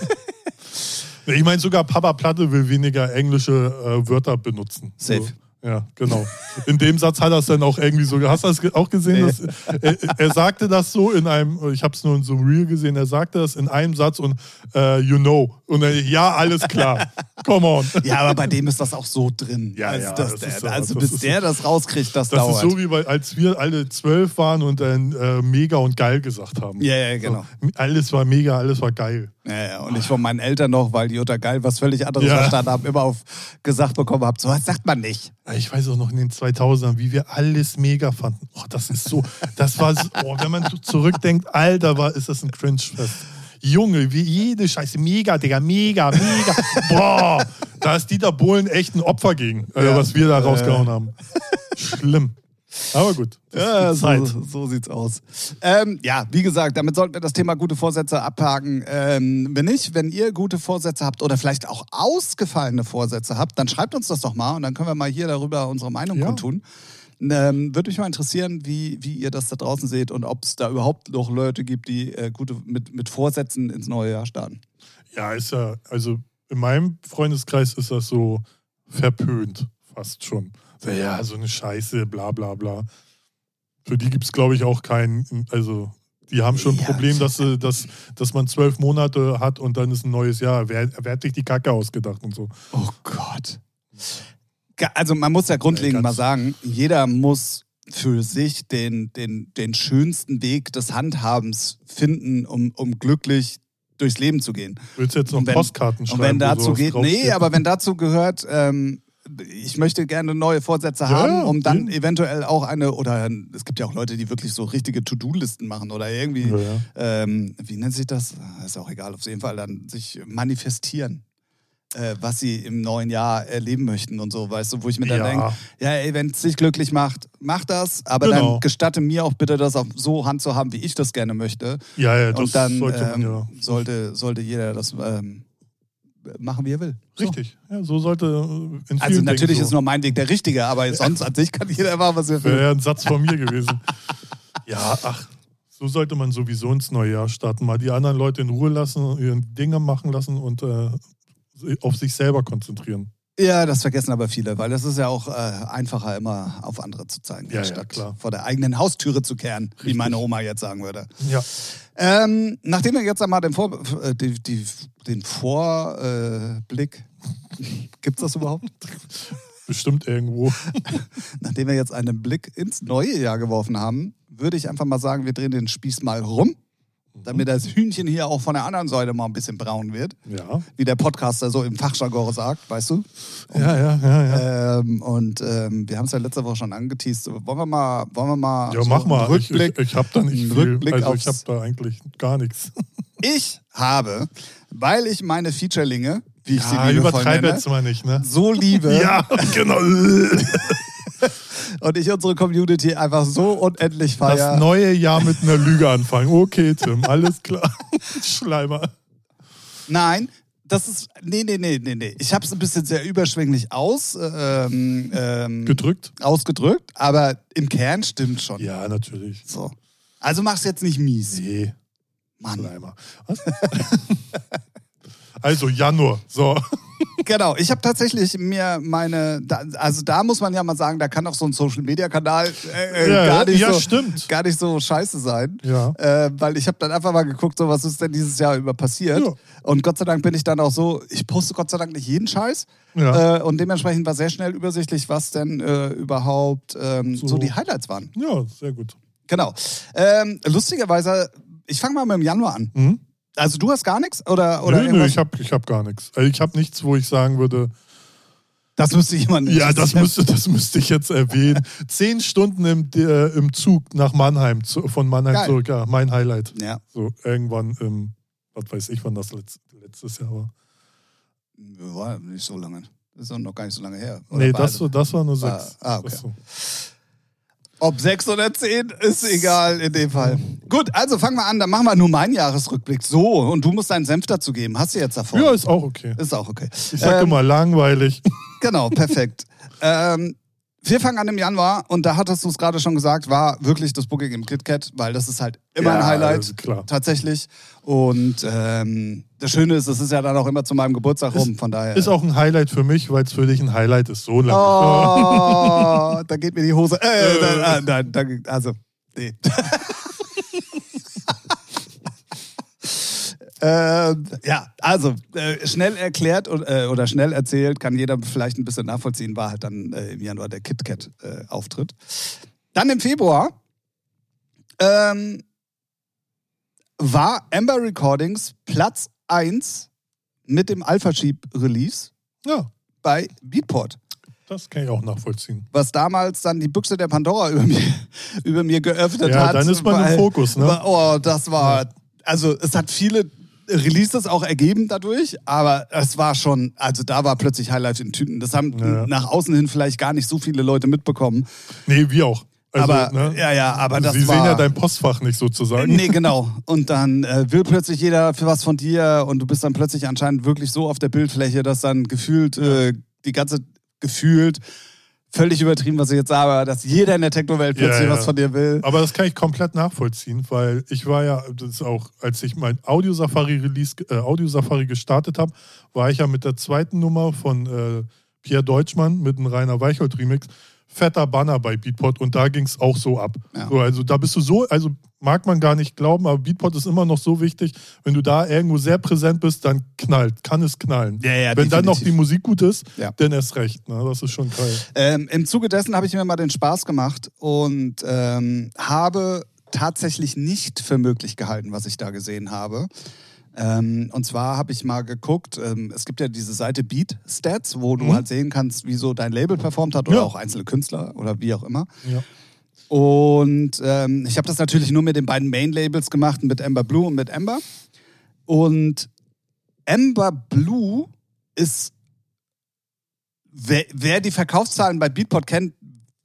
Ich meine, sogar Papa Platte will weniger englische äh, Wörter benutzen. Safe. So, Ja, genau. In dem Satz hat er es dann auch irgendwie so. Hast du das auch gesehen? Nee. Dass, er, er sagte das so in einem, ich habe es nur in so einem Reel gesehen, er sagte das in einem Satz und äh, you know. Und er, ja, alles klar. Come on. Ja, aber bei dem ist das auch so drin. Ja, also, ja, dass das der, ja- also das bis ist- der das rauskriegt, das, Das dauert. ist so wie bei, als wir alle zwölf waren und dann äh, mega und geil gesagt haben. ja, ja, genau. So, alles war mega, alles war geil. Ja, ja, und ich von meinen Eltern noch, weil die unter geil was völlig anderes Ja. verstanden haben, immer auf gesagt bekommen habe, so was sagt man nicht. Ich weiß auch noch in den 2000ern, wie wir alles mega fanden. Oh, das ist so, das war, so, oh, wenn man zurückdenkt, Alter, war, ist das ein Cringe-Fest. Junge, wie jede Scheiße, mega, Digga, mega, mega. Boah, da ist Dieter Bohlen echt ein Opfer gegen, äh, Ja. was wir da rausgehauen haben. Schlimm. Aber gut. Ja, so, so sieht's aus. Ähm, ja, wie gesagt, damit sollten wir das Thema gute Vorsätze abhaken. Ähm, wenn nicht, wenn ihr gute Vorsätze habt oder vielleicht auch ausgefallene Vorsätze habt, dann schreibt uns das doch mal und dann können wir mal hier darüber unsere Meinung Ja. kundtun. Ähm, Würde mich mal interessieren, wie, wie ihr das da draußen seht und ob es da überhaupt noch Leute gibt, die äh, gute mit, mit Vorsätzen ins neue Jahr starten. Ja, ist ja, also in meinem Freundeskreis ist das so verpönt, fast schon. So, ja, so eine Scheiße, bla bla bla. Für die gibt es, glaube ich, auch keinen, also die haben schon ein Ja. Problem, dass, sie, dass, dass man zwölf Monate hat und dann ist ein neues Jahr. Wer, wer hat sich die Kacke ausgedacht und so? Oh Gott. Also man muss ja grundlegend mal sagen, jeder muss für sich den, den, den schönsten Weg des Handhabens finden, um, um glücklich durchs Leben zu gehen. Willst du jetzt noch Und wenn- Postkarten Und schreiben? wenn wo dazu geht, nee, aber wenn dazu gehört, ähm, ich möchte gerne neue Vorsätze Ja, haben, um dann eben. eventuell auch eine, oder es gibt ja auch Leute, die wirklich so richtige To-Do-Listen machen oder irgendwie, Ja, ja. ähm, wie nennt sich das? Ist auch egal, auf jeden Fall dann sich manifestieren. Äh, was sie im neuen Jahr erleben möchten und so, weißt du, wo ich mir dann Ja. denke, ja, ey, wenn es dich glücklich macht, mach das, aber Genau. dann gestatte mir auch bitte, das auch so handzuhaben, wie ich das gerne möchte. Ja, ja, das und dann sollte ähm, ja. sollte, sollte jeder das ähm, machen, wie er will. So. Richtig. Ja, so sollte äh, in Also natürlich Dingen ist so. nur mein Weg der richtige, aber sonst an sich kann jeder machen, was er will. Wäre ein Satz von mir gewesen. Ja, ach, so sollte man sowieso ins neue Jahr starten. Mal die anderen Leute in Ruhe lassen, ihre Dinge machen lassen und äh, auf sich selber konzentrieren. Ja, das vergessen aber viele, weil es ist ja auch äh, einfacher, immer auf andere zu zeigen, Ja, ja, statt klar. vor der eigenen Haustüre zu kehren, wie Richtig. meine Oma jetzt sagen würde. Ja. Ähm, nachdem wir jetzt einmal den, Vor äh, die, die, den Vorblick, gibt es das überhaupt? Bestimmt irgendwo. Nachdem wir jetzt einen Blick ins neue Jahr geworfen haben, würde ich einfach mal sagen, wir drehen den Spieß mal rum, damit das Hühnchen hier auch von der anderen Seite mal ein bisschen braun wird, Ja. wie der Podcaster so im Fachjargon sagt, weißt du? Ja, ja, ja, ja. Ähm, und ähm, wir haben es ja letzte Woche schon angeteased. Wollen wir mal, wollen wir mal Ja, so mach mal. Ich, ich, Rückblick? ich habe da nicht viel. Rückblick also ich habe da eigentlich gar nichts. Ich habe, weil ich meine Featurelinge, wie ich Ja, sie liebevoll nenne, jetzt mal nicht, ne? so liebe Ja, genau. und ich unsere Community einfach so unendlich Das feier. neue Jahr mit einer Lüge anfangen. Okay, Tim, alles klar. Schleimer. Nein, das ist. Nee, nee, nee, nee, nee. Ich habe es ein bisschen sehr überschwänglich aus, ähm, ähm, Gedrückt? ausgedrückt, aber im Kern stimmt schon. Ja, natürlich. So. Also mach's jetzt nicht mies. Nee, Mann. Schleimer. Was? also Januar. So. Genau, ich habe tatsächlich mir meine, also da muss man ja mal sagen, da kann auch so ein Social Media Kanal äh, äh, Ja, gar, nicht ja, so, stimmt. gar nicht so scheiße sein. Ja. Äh, weil ich habe dann einfach mal geguckt, so was ist denn dieses Jahr über passiert. Ja. Und Gott sei Dank bin ich dann auch so, ich poste Gott sei Dank nicht jeden Scheiß. Ja. Äh, und dementsprechend war sehr schnell übersichtlich, was denn äh, überhaupt ähm, so. So. die Highlights waren. Ja, sehr gut. Genau. Ähm, lustigerweise, ich fange mal mit dem Januar an. Mhm. Also du hast gar nichts? Oder, oder nö, nö, ich habe ich hab gar nichts. Also ich habe nichts, wo ich sagen würde, das müsste jemand ja, das müsste, das müsste ich jetzt erwähnen. Zehn Stunden im, äh, im Zug nach Mannheim, zu, von Mannheim Geil. zurück, ja, mein Highlight. Ja. So irgendwann im, was weiß ich, wann das letzt, letztes Jahr war. War nicht so lange. Das ist doch noch gar nicht so lange her. Oder nee, das, war- das war nur Ah, sechs. ah, okay. Ob sechs oder zehn, ist egal in dem Fall. Gut, also fangen wir an. Dann machen wir nur meinen Jahresrückblick. So, und du musst deinen Senf dazu geben. Hast du jetzt davor? Ja, ist auch okay. Ist auch okay. Ich sag Ähm, immer langweilig. Genau, perfekt. ähm, Wir fangen an im Januar und da hattest du es gerade schon gesagt, war wirklich das Booking im KitKat, weil das ist halt immer ein Ja, Highlight. also klar. Tatsächlich. Und ähm, das Schöne ist, es ist ja dann auch immer zu meinem Geburtstag rum, von daher. Ist auch ein Highlight für mich, weil es für dich ein Highlight ist. So lange. Oh, da geht mir die Hose. Äh, da, da, da, also, nee. Ähm, ja, also äh, schnell erklärt und, äh, oder schnell erzählt, kann jeder vielleicht ein bisschen nachvollziehen, war halt dann äh, im Januar der KitKat-Auftritt. dann im Februar ähm, war Amber Recordings Platz 1 mit dem Alpha Sheep Release Ja, bei Beatport das kann ich auch nachvollziehen. was damals dann die Büchse der Pandora über mir, über mir geöffnet Ja, hat. dann ist man im weil- Fokus, ne? weil- Oh, das war, also es hat viele Releases auch ergeben dadurch, aber es war schon, also da war plötzlich Highlight in Tüten. Das haben Ja. nach außen hin vielleicht gar nicht so viele Leute mitbekommen. Nee, wir auch. Also, aber, ne? ja, ja, aber das Sie war... sehen ja dein Postfach nicht sozusagen. Nee, genau. Und dann äh, will plötzlich jeder für was von dir und du bist dann plötzlich anscheinend wirklich so auf der Bildfläche, dass dann gefühlt äh, die ganze, gefühlt, völlig übertrieben, was ich jetzt sage, dass jeder in der Techno-Welt Ja, plötzlich ja. was von dir will. Aber das kann ich komplett nachvollziehen, weil ich war ja, das ist auch, als ich mein Audio-Safari-Release, äh, Audio-Safari gestartet habe, war ich ja mit der zweiten Nummer von äh, Pierre Deutschmann mit einem Rainer Weichholt-Remix fetter Banner bei Beatport und da ging es auch so ab. Ja. So, also da bist du so, also mag man gar nicht glauben, aber Beatport ist immer noch so wichtig, wenn du da irgendwo sehr präsent bist, dann knallt, kann es knallen. Ja, ja, wenn dann noch definitiv. die Musik gut ist, Ja. dann erst recht. Ne? Das ist schon geil. Ähm, Im Zuge dessen habe ich mir mal den Spaß gemacht und ähm, habe tatsächlich nicht für möglich gehalten, was ich da gesehen habe. Ähm, und zwar habe ich mal geguckt, ähm, es gibt ja diese Seite Beat Stats, wo du Mhm. halt sehen kannst, wie so dein Label performt hat oder Ja. auch einzelne Künstler oder wie auch immer. Ja. Und ähm, ich habe das natürlich nur mit den beiden Main-Labels gemacht, mit Amber Blue und mit Amber. Und Amber Blue ist, wer, wer die Verkaufszahlen bei Beatport kennt,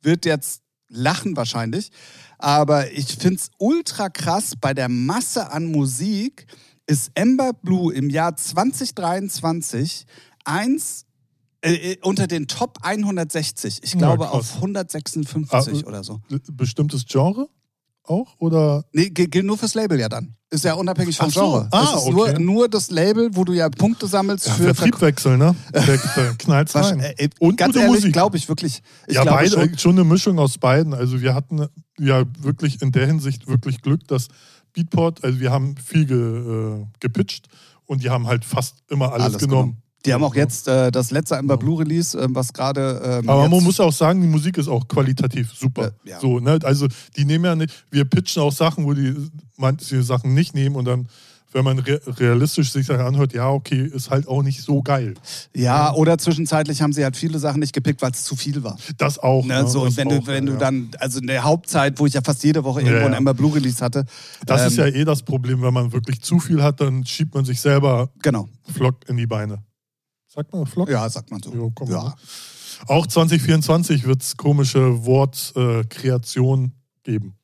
wird jetzt lachen wahrscheinlich. Aber ich finde es ultra krass, bei der Masse an Musik ist Amber Blue im Jahr 2023 eins äh, äh, unter den Top 160. Ich Ja, glaube krass. auf 156 Ah, oder so. Bestimmtes Genre auch? Oder Nee, gilt nur fürs Label ja dann. Ist ja unabhängig vom so. Genre. Ah, okay. nur, nur das Label, wo du ja Punkte sammelst ja, für Vertriebwechsel, ne? Der, der knallt rein. äh, äh, Und ganz gute ehrlich, glaube ich wirklich. Ich ja, beide, schon. schon. eine Mischung aus beiden. Also wir hatten ja wirklich in der Hinsicht wirklich Glück, dass Beatport, also wir haben viel ge, äh, gepitcht und die haben halt fast immer alles, Alles genommen. Die haben auch jetzt äh, das letzte Amber Blue Release, äh, was gerade. Ähm, Aber man muss auch sagen, die Musik ist auch qualitativ super. Äh, ja. So, ne? Also die nehmen ja nicht, wir pitchen auch Sachen, wo die manche Sachen nicht nehmen und dann, wenn man re realistisch sich das anhört, ja, okay, ist halt auch nicht so geil. Ja, oder zwischenzeitlich haben sie halt viele Sachen nicht gepickt, weil es zu viel war. Das auch. Ne, ne? so, das wenn, auch, du, wenn ja. du dann, also in der Hauptzeit, wo ich ja fast jede Woche irgendwo Ja, ein ja. Amber Blue Release hatte. Das ist ja ähm, eh das Problem, wenn man wirklich zu viel hat, dann schiebt man sich selber Genau. Flock in die Beine. Sagt man Flock? Ja, sagt man so. Jo, komm Ja. Auch 2024 wird es komische Wortkreation äh, geben.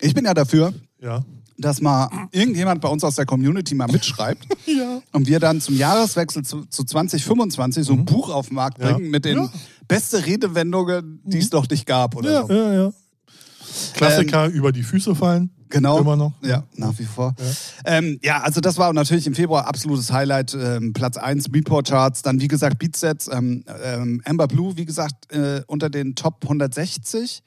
Ich bin ja dafür, Ja. Dass mal irgendjemand bei uns aus der Community mal mitschreibt. Ja. Und wir dann zum Jahreswechsel zu, zu 2025 so ein Buch auf den Markt Mhm. Ja. bringen mit den Ja. Mhm. beste Redewendungen, die es noch nicht gab oder Ja, so. ja, ja. Klassiker über die Füße fallen. Genau. Immer noch. Ja, nach wie vor. Ja. Ja, ähm, ja also das war natürlich im Februar absolutes Highlight. Ähm, Platz 1 Beatport Charts, dann wie gesagt Beatsets, ähm, ähm, Amber Blue, wie gesagt, äh, unter den Top 160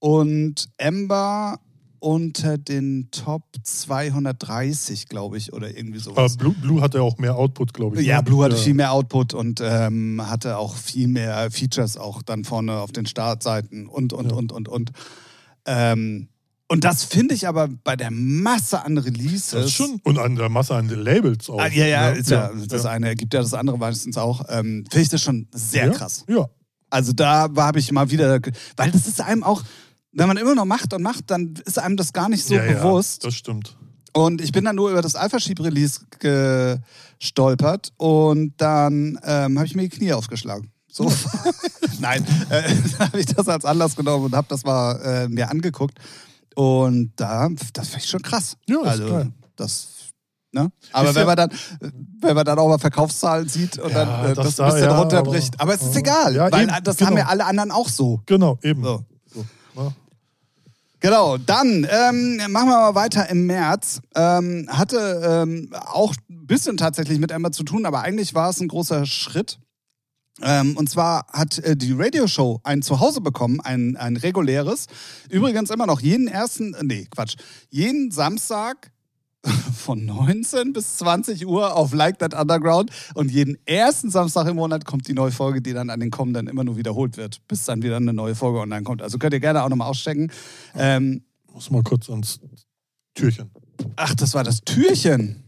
und Amber unter den Top 230, glaube ich, oder irgendwie Aber sowas. Blue, Blue hatte auch mehr Output, glaube ich. Ja, ne? Blue hatte Ja. viel mehr Output und ähm, hatte auch viel mehr Features auch dann vorne auf den Startseiten und, und, Ja. und, und, und. Ähm, und das finde ich aber bei der Masse an Releases. Das ist schon. Und an der Masse an Labels auch. Ah, ja, ja, ne? ja, das eine ergibt ja das andere meistens auch. Ähm, finde ich das schon sehr krass. Ja. Also da habe ich mal wieder, weil das ist einem auch, wenn man immer noch macht und macht, dann ist einem das gar nicht so ja, bewusst. Ja, das stimmt. Und ich bin dann nur über das Alpha Sheep Release gestolpert und dann ähm, habe ich mir die Knie aufgeschlagen. So. Nein, äh, habe ich das als Anlass genommen und habe das mal äh, mir angeguckt. Und da, das finde ich schon krass. Ja, ist also, geil. das Ne? Aber Ist wenn man dann, wenn man dann auch mal Verkaufszahlen sieht und Ja, dann äh, das das, da- ein bisschen ja, runterbricht. Aber, aber- es ist egal, Ja, weil eben, das genau. haben ja alle anderen auch so. Genau, eben. So. Genau, dann ähm, machen wir mal weiter im März. Ähm, hatte ähm, auch ein bisschen tatsächlich mit Emma zu tun, aber eigentlich war es ein großer Schritt. Ähm, und zwar hat äh, die Radioshow ein Zuhause bekommen, ein, ein reguläres. Übrigens immer noch jeden ersten, äh, nee, Quatsch, jeden Samstag von 19 bis 20 Uhr auf Like That Underground. Und jeden ersten Samstag im Monat kommt die neue Folge, die dann an den kommenden immer nur wiederholt wird, bis dann wieder eine neue Folge online kommt. Also könnt ihr gerne auch nochmal auschecken. Ähm, Muss mal kurz ans Türchen. Ach, das war das Türchen.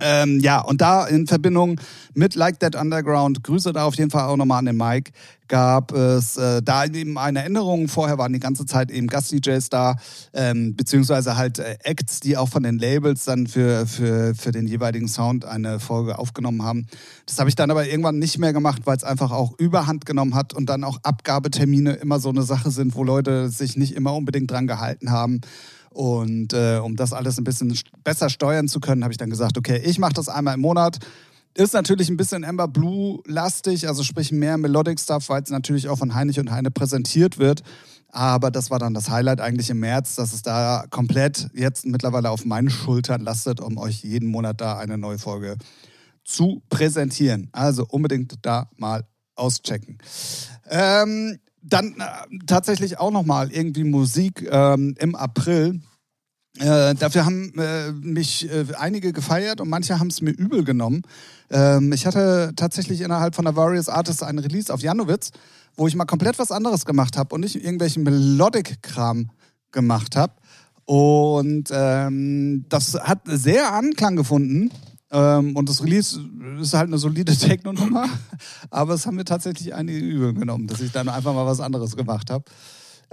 Ähm, ja, und da in Verbindung mit Like That Underground, Grüße da auf jeden Fall auch nochmal an den Mike, gab es äh, da eben eine Änderung. Vorher waren die ganze Zeit eben Gast-DJs da, ähm, beziehungsweise halt äh, Acts, die auch von den Labels dann für, für, für den jeweiligen Sound eine Folge aufgenommen haben. Das habe ich dann aber irgendwann nicht mehr gemacht, weil es einfach auch Überhand genommen hat und dann auch Abgabetermine immer so eine Sache sind, wo Leute sich nicht immer unbedingt dran gehalten haben. Und äh, um das alles ein bisschen besser steuern zu können, habe ich dann gesagt, okay, ich mache das einmal im Monat. Ist natürlich ein bisschen Amber Blue-lastig, also sprich mehr Melodic Stuff, weil es natürlich auch von Heinrich und Heine präsentiert wird. Aber das war dann das Highlight eigentlich im März, dass es da komplett jetzt mittlerweile auf meinen Schultern lastet, um euch jeden Monat da eine neue Folge zu präsentieren. Also unbedingt da mal auschecken. Ähm, dann äh, tatsächlich auch nochmal irgendwie Musik ähm, im April. Äh, dafür haben äh, mich äh, einige gefeiert und manche haben es mir übel genommen. Ähm, ich hatte tatsächlich innerhalb von der Various Artists einen Release auf Janowitz, wo ich mal komplett was anderes gemacht habe und nicht irgendwelchen Melodic-Kram gemacht habe. Und ähm, das hat sehr Anklang gefunden. Ähm, und das Release ist halt eine solide Techno-Nummer. Aber es haben mir tatsächlich einige übel genommen, dass ich dann einfach mal was anderes gemacht habe.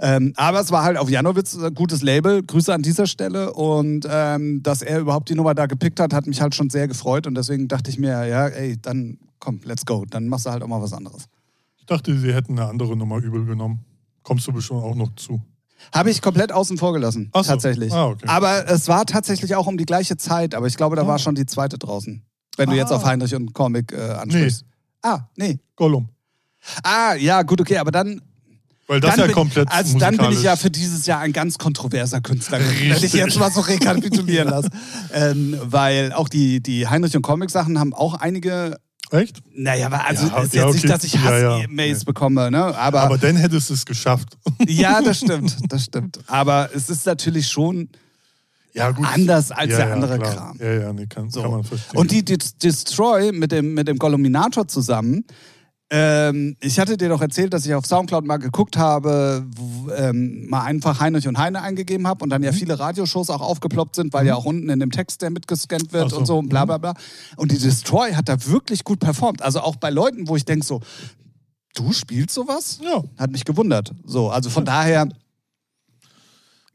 Ähm, aber es war halt auf Janowitz ein gutes Label. Grüße an dieser Stelle. Und ähm, dass er überhaupt die Nummer da gepickt hat, hat mich halt schon sehr gefreut. Und deswegen dachte ich mir, ja, ey, dann komm, let's go. Dann machst du halt auch mal was anderes. Ich dachte, sie hätten eine andere Nummer übel genommen. Kommst du bestimmt auch noch zu. Habe ich komplett außen vor gelassen, so. tatsächlich. Ah, okay. Aber es war tatsächlich auch um die gleiche Zeit. Aber ich glaube, da Ah. war schon die zweite draußen. Wenn du Ah. jetzt auf Heinrich und Comic äh, ansprichst. Ah, nee. Gollum. Ah, ja, gut, okay. Aber dann Weil das dann ja bin, komplett Also dann bin ich ja für dieses Jahr ein ganz kontroverser Künstler, wenn ich Richtig. jetzt mal so rekapitulieren lasse. ähm, weil auch die, die Heinrich und Comic-Sachen haben auch einige, Echt? naja, aber also Ja, ist jetzt ja, nicht, okay. dass ich Ja, ja. Bekomme, ne? Aber, Aber dann hättest du es geschafft. ja, das stimmt, das stimmt. Aber es ist natürlich schon Ja, gut. anders als der andere klar. Kram. Ja, ja, nee, kann, So. kann man verstehen. Und die Dis- Destroy mit dem, mit dem Golluminator zusammen. Ähm, ich hatte dir doch erzählt, dass ich auf Soundcloud mal geguckt habe, wo, ähm, mal einfach Heinrich und Heine eingegeben habe und dann Mhm. ja viele Radioshows auch aufgeploppt sind, weil ja auch unten in dem Text der mitgescannt wird so. und so und bla Mhm. bla bla. Und die Destroy hat da wirklich gut performt. Also auch bei Leuten, wo ich denke so, du spielst sowas? ja, Hat mich gewundert. So, also von daher,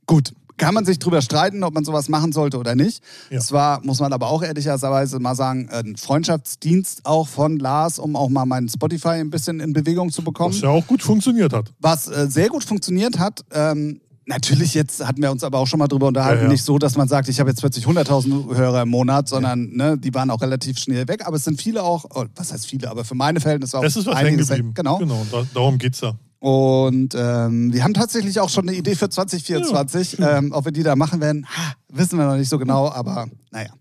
gut, kann man sich drüber streiten, ob man sowas machen sollte oder nicht. Ja. Zwar muss man aber auch ehrlicherweise mal sagen, ein Freundschaftsdienst auch von Lars, um auch mal meinen Spotify ein bisschen in Bewegung zu bekommen. was ja auch gut funktioniert hat. Was äh, sehr gut funktioniert hat, ähm, natürlich jetzt hatten wir uns aber auch schon mal drüber unterhalten, Ja, ja. nicht so, dass man sagt, ich habe jetzt plötzlich 100.000 Hörer im Monat, sondern ne, die waren auch relativ schnell weg. Aber es sind viele auch, oh, was heißt viele, aber für meine Verhältnisse auch Es ist was hängen einiges geblieben. Genau. genau da, darum geht's ja. Und ähm, wir haben tatsächlich auch schon eine Idee für 2024. Ähm, ob wir die da machen werden, ha, wissen wir noch nicht so genau, aber naja.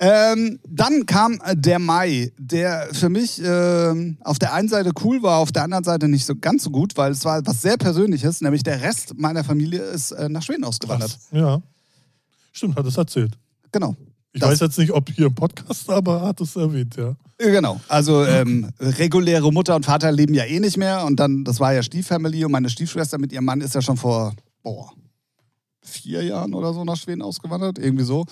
Ähm, dann kam der Mai, der für mich ähm, auf der einen Seite cool war, auf der anderen Seite nicht so ganz so gut, weil es war was sehr Persönliches, nämlich der Rest meiner Familie ist äh, nach Schweden ausgewandert. Krass. Ja. Stimmt, hat es erzählt. Genau. Ich Das- weiß jetzt nicht, ob hier im Podcast, aber hat es erwähnt, ja. Äh, Genau. Also ähm, reguläre Mutter und Vater leben ja eh nicht mehr und dann, das war ja Stieffamily und meine Stiefschwester mit ihrem Mann ist ja schon vor, boah, vier Jahren oder so nach Schweden ausgewandert, irgendwie so.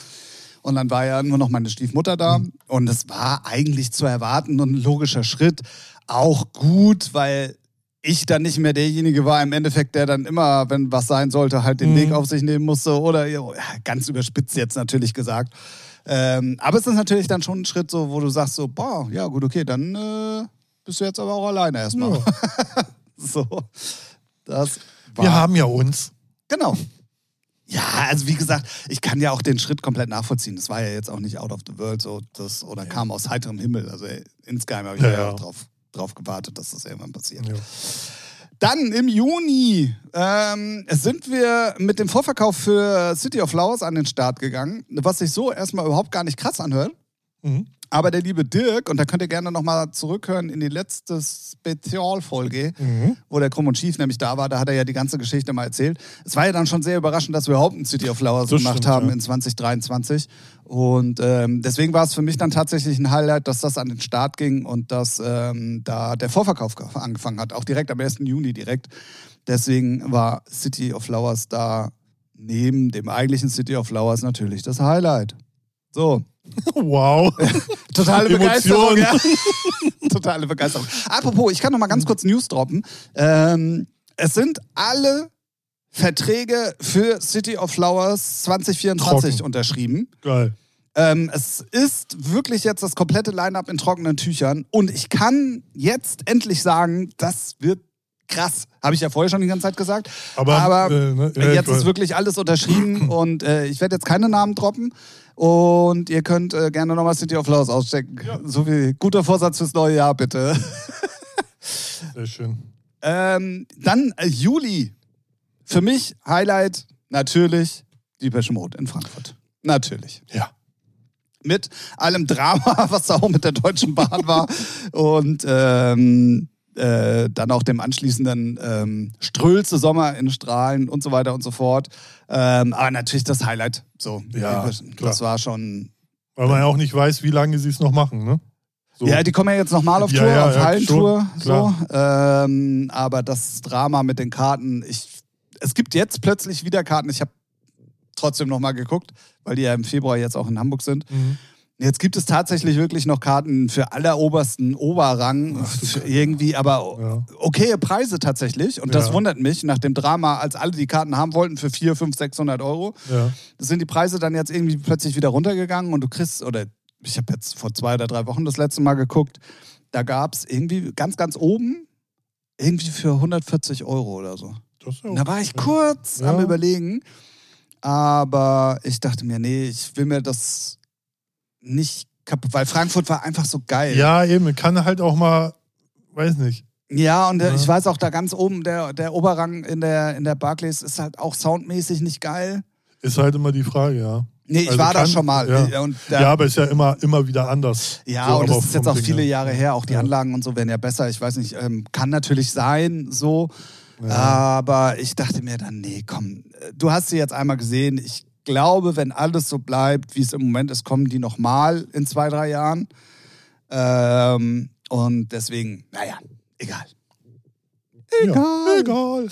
Und dann war ja nur noch meine Stiefmutter da und es war eigentlich zu erwarten und ein logischer Schritt. Auch gut, weil ich dann nicht mehr derjenige war im Endeffekt, der dann immer, wenn was sein sollte, halt den Mhm. Weg auf sich nehmen musste oder ganz überspitzt jetzt natürlich gesagt. Ähm, aber es ist natürlich dann schon ein Schritt, so, wo du sagst so, boah, ja gut, okay, dann äh, bist du jetzt aber auch alleine erstmal. ja. So, das war, Wir haben ja uns. genau. Ja, also wie gesagt, ich kann ja auch den Schritt komplett nachvollziehen. Das war ja jetzt auch nicht out of the world so, das, oder kam aus heiterem Himmel. Also insgeheim habe ich Ja, ja, ja. auch drauf, drauf gewartet, dass das irgendwann passiert. Ja. Dann im Juni ähm, sind wir mit dem Vorverkauf für City of Flowers an den Start gegangen, was sich so erstmal überhaupt gar nicht krass anhört. Mhm. Aber der liebe Dirk, und da könnt ihr gerne nochmal zurückhören in die letzte Spezialfolge, Mhm. wo der Krumm und Schief nämlich da war, da hat er ja die ganze Geschichte mal erzählt. Es war ja dann schon sehr überraschend, dass wir überhaupt ein City of Flowers Das gemacht stimmt, haben ja. in 2023. Und ähm, deswegen war es für mich dann tatsächlich ein Highlight, dass das an den Start ging und dass ähm, da der Vorverkauf ge- angefangen hat, auch direkt am 1. Juni direkt. Deswegen war City of Flowers da neben dem eigentlichen City of Flowers natürlich das Highlight. So, Wow. Totale Begeisterung, ja. Totale Begeisterung. Apropos, ich kann noch mal ganz kurz News droppen. Ähm, es sind alle Verträge für City of Flowers 2024 Trocken. unterschrieben. Geil. Ähm, es ist wirklich jetzt das komplette Line-Up in trockenen Tüchern. Und ich kann jetzt endlich sagen, das wird krass. Habe ich ja vorher schon die ganze Zeit gesagt. Aber, Aber äh, ne, ja, ich jetzt weiß. ist wirklich alles unterschrieben und äh, ich werde jetzt keine Namen droppen. Und ihr könnt äh, gerne nochmal City of Flowers auschecken. So wie guter Vorsatz fürs neue Jahr, bitte. Sehr schön. ähm, dann äh, Juli. Für mich Highlight natürlich die Mode in Frankfurt. Natürlich. Ja. Mit allem Drama, was da auch mit der Deutschen Bahn war. Und ähm, äh, dann auch dem anschließenden ähm, Strölze Sommer in Strahlen und so weiter und so fort. Ähm, aber natürlich das Highlight. So, Ja, das klar. war schon. Weil man ja auch nicht weiß, wie lange sie es noch machen, ne? So. Ja, die kommen ja jetzt nochmal auf Ja, Tour, ja, auf ja, Hallentour. so. Ähm, aber das Drama mit den Karten, ich, es gibt jetzt plötzlich wieder Karten. Ich habe trotzdem nochmal geguckt, weil die ja im Februar jetzt auch in Hamburg sind. Mhm. Jetzt gibt es tatsächlich wirklich noch Karten für allerobersten Oberrang. Irgendwie, aber Ja. okaye Preise tatsächlich. Und das Ja. wundert mich nach dem Drama, als alle die Karten haben wollten für 400, 500, 600 Euro. Ja. sind die Preise dann jetzt irgendwie plötzlich wieder runtergegangen und du kriegst, oder ich habe jetzt vor zwei oder drei Wochen das letzte Mal geguckt, da gab es irgendwie ganz, ganz oben irgendwie für 140 Euro oder so. Und da war ich okay. kurz am Überlegen, aber ich dachte mir, nee, ich will mir das nicht kaputt, weil Frankfurt war einfach so geil. Ja, eben. Kann halt auch mal, weiß nicht. Ja, und Ja. ich weiß auch, da ganz oben, der, der Oberrang in der, in der Barclays ist halt auch soundmäßig nicht geil. Ist halt immer die Frage, ja. Nee, ich Also war da kann- schon mal. ja. Da, Ja, aber ist ja immer, immer wieder anders. Ja, So, und das ist jetzt auch Ding viele. Jahre her. Auch die Ja. Anlagen und so werden ja besser. Ich weiß nicht, ähm, kann natürlich sein, so. Ja. Aber ich dachte mir dann, nee, komm, äh, du hast sie jetzt einmal gesehen. Ich glaube, wenn alles so bleibt, wie es im Moment ist, kommen die nochmal in zwei, drei Jahren. Ähm, und deswegen, naja, egal. Ja, egal.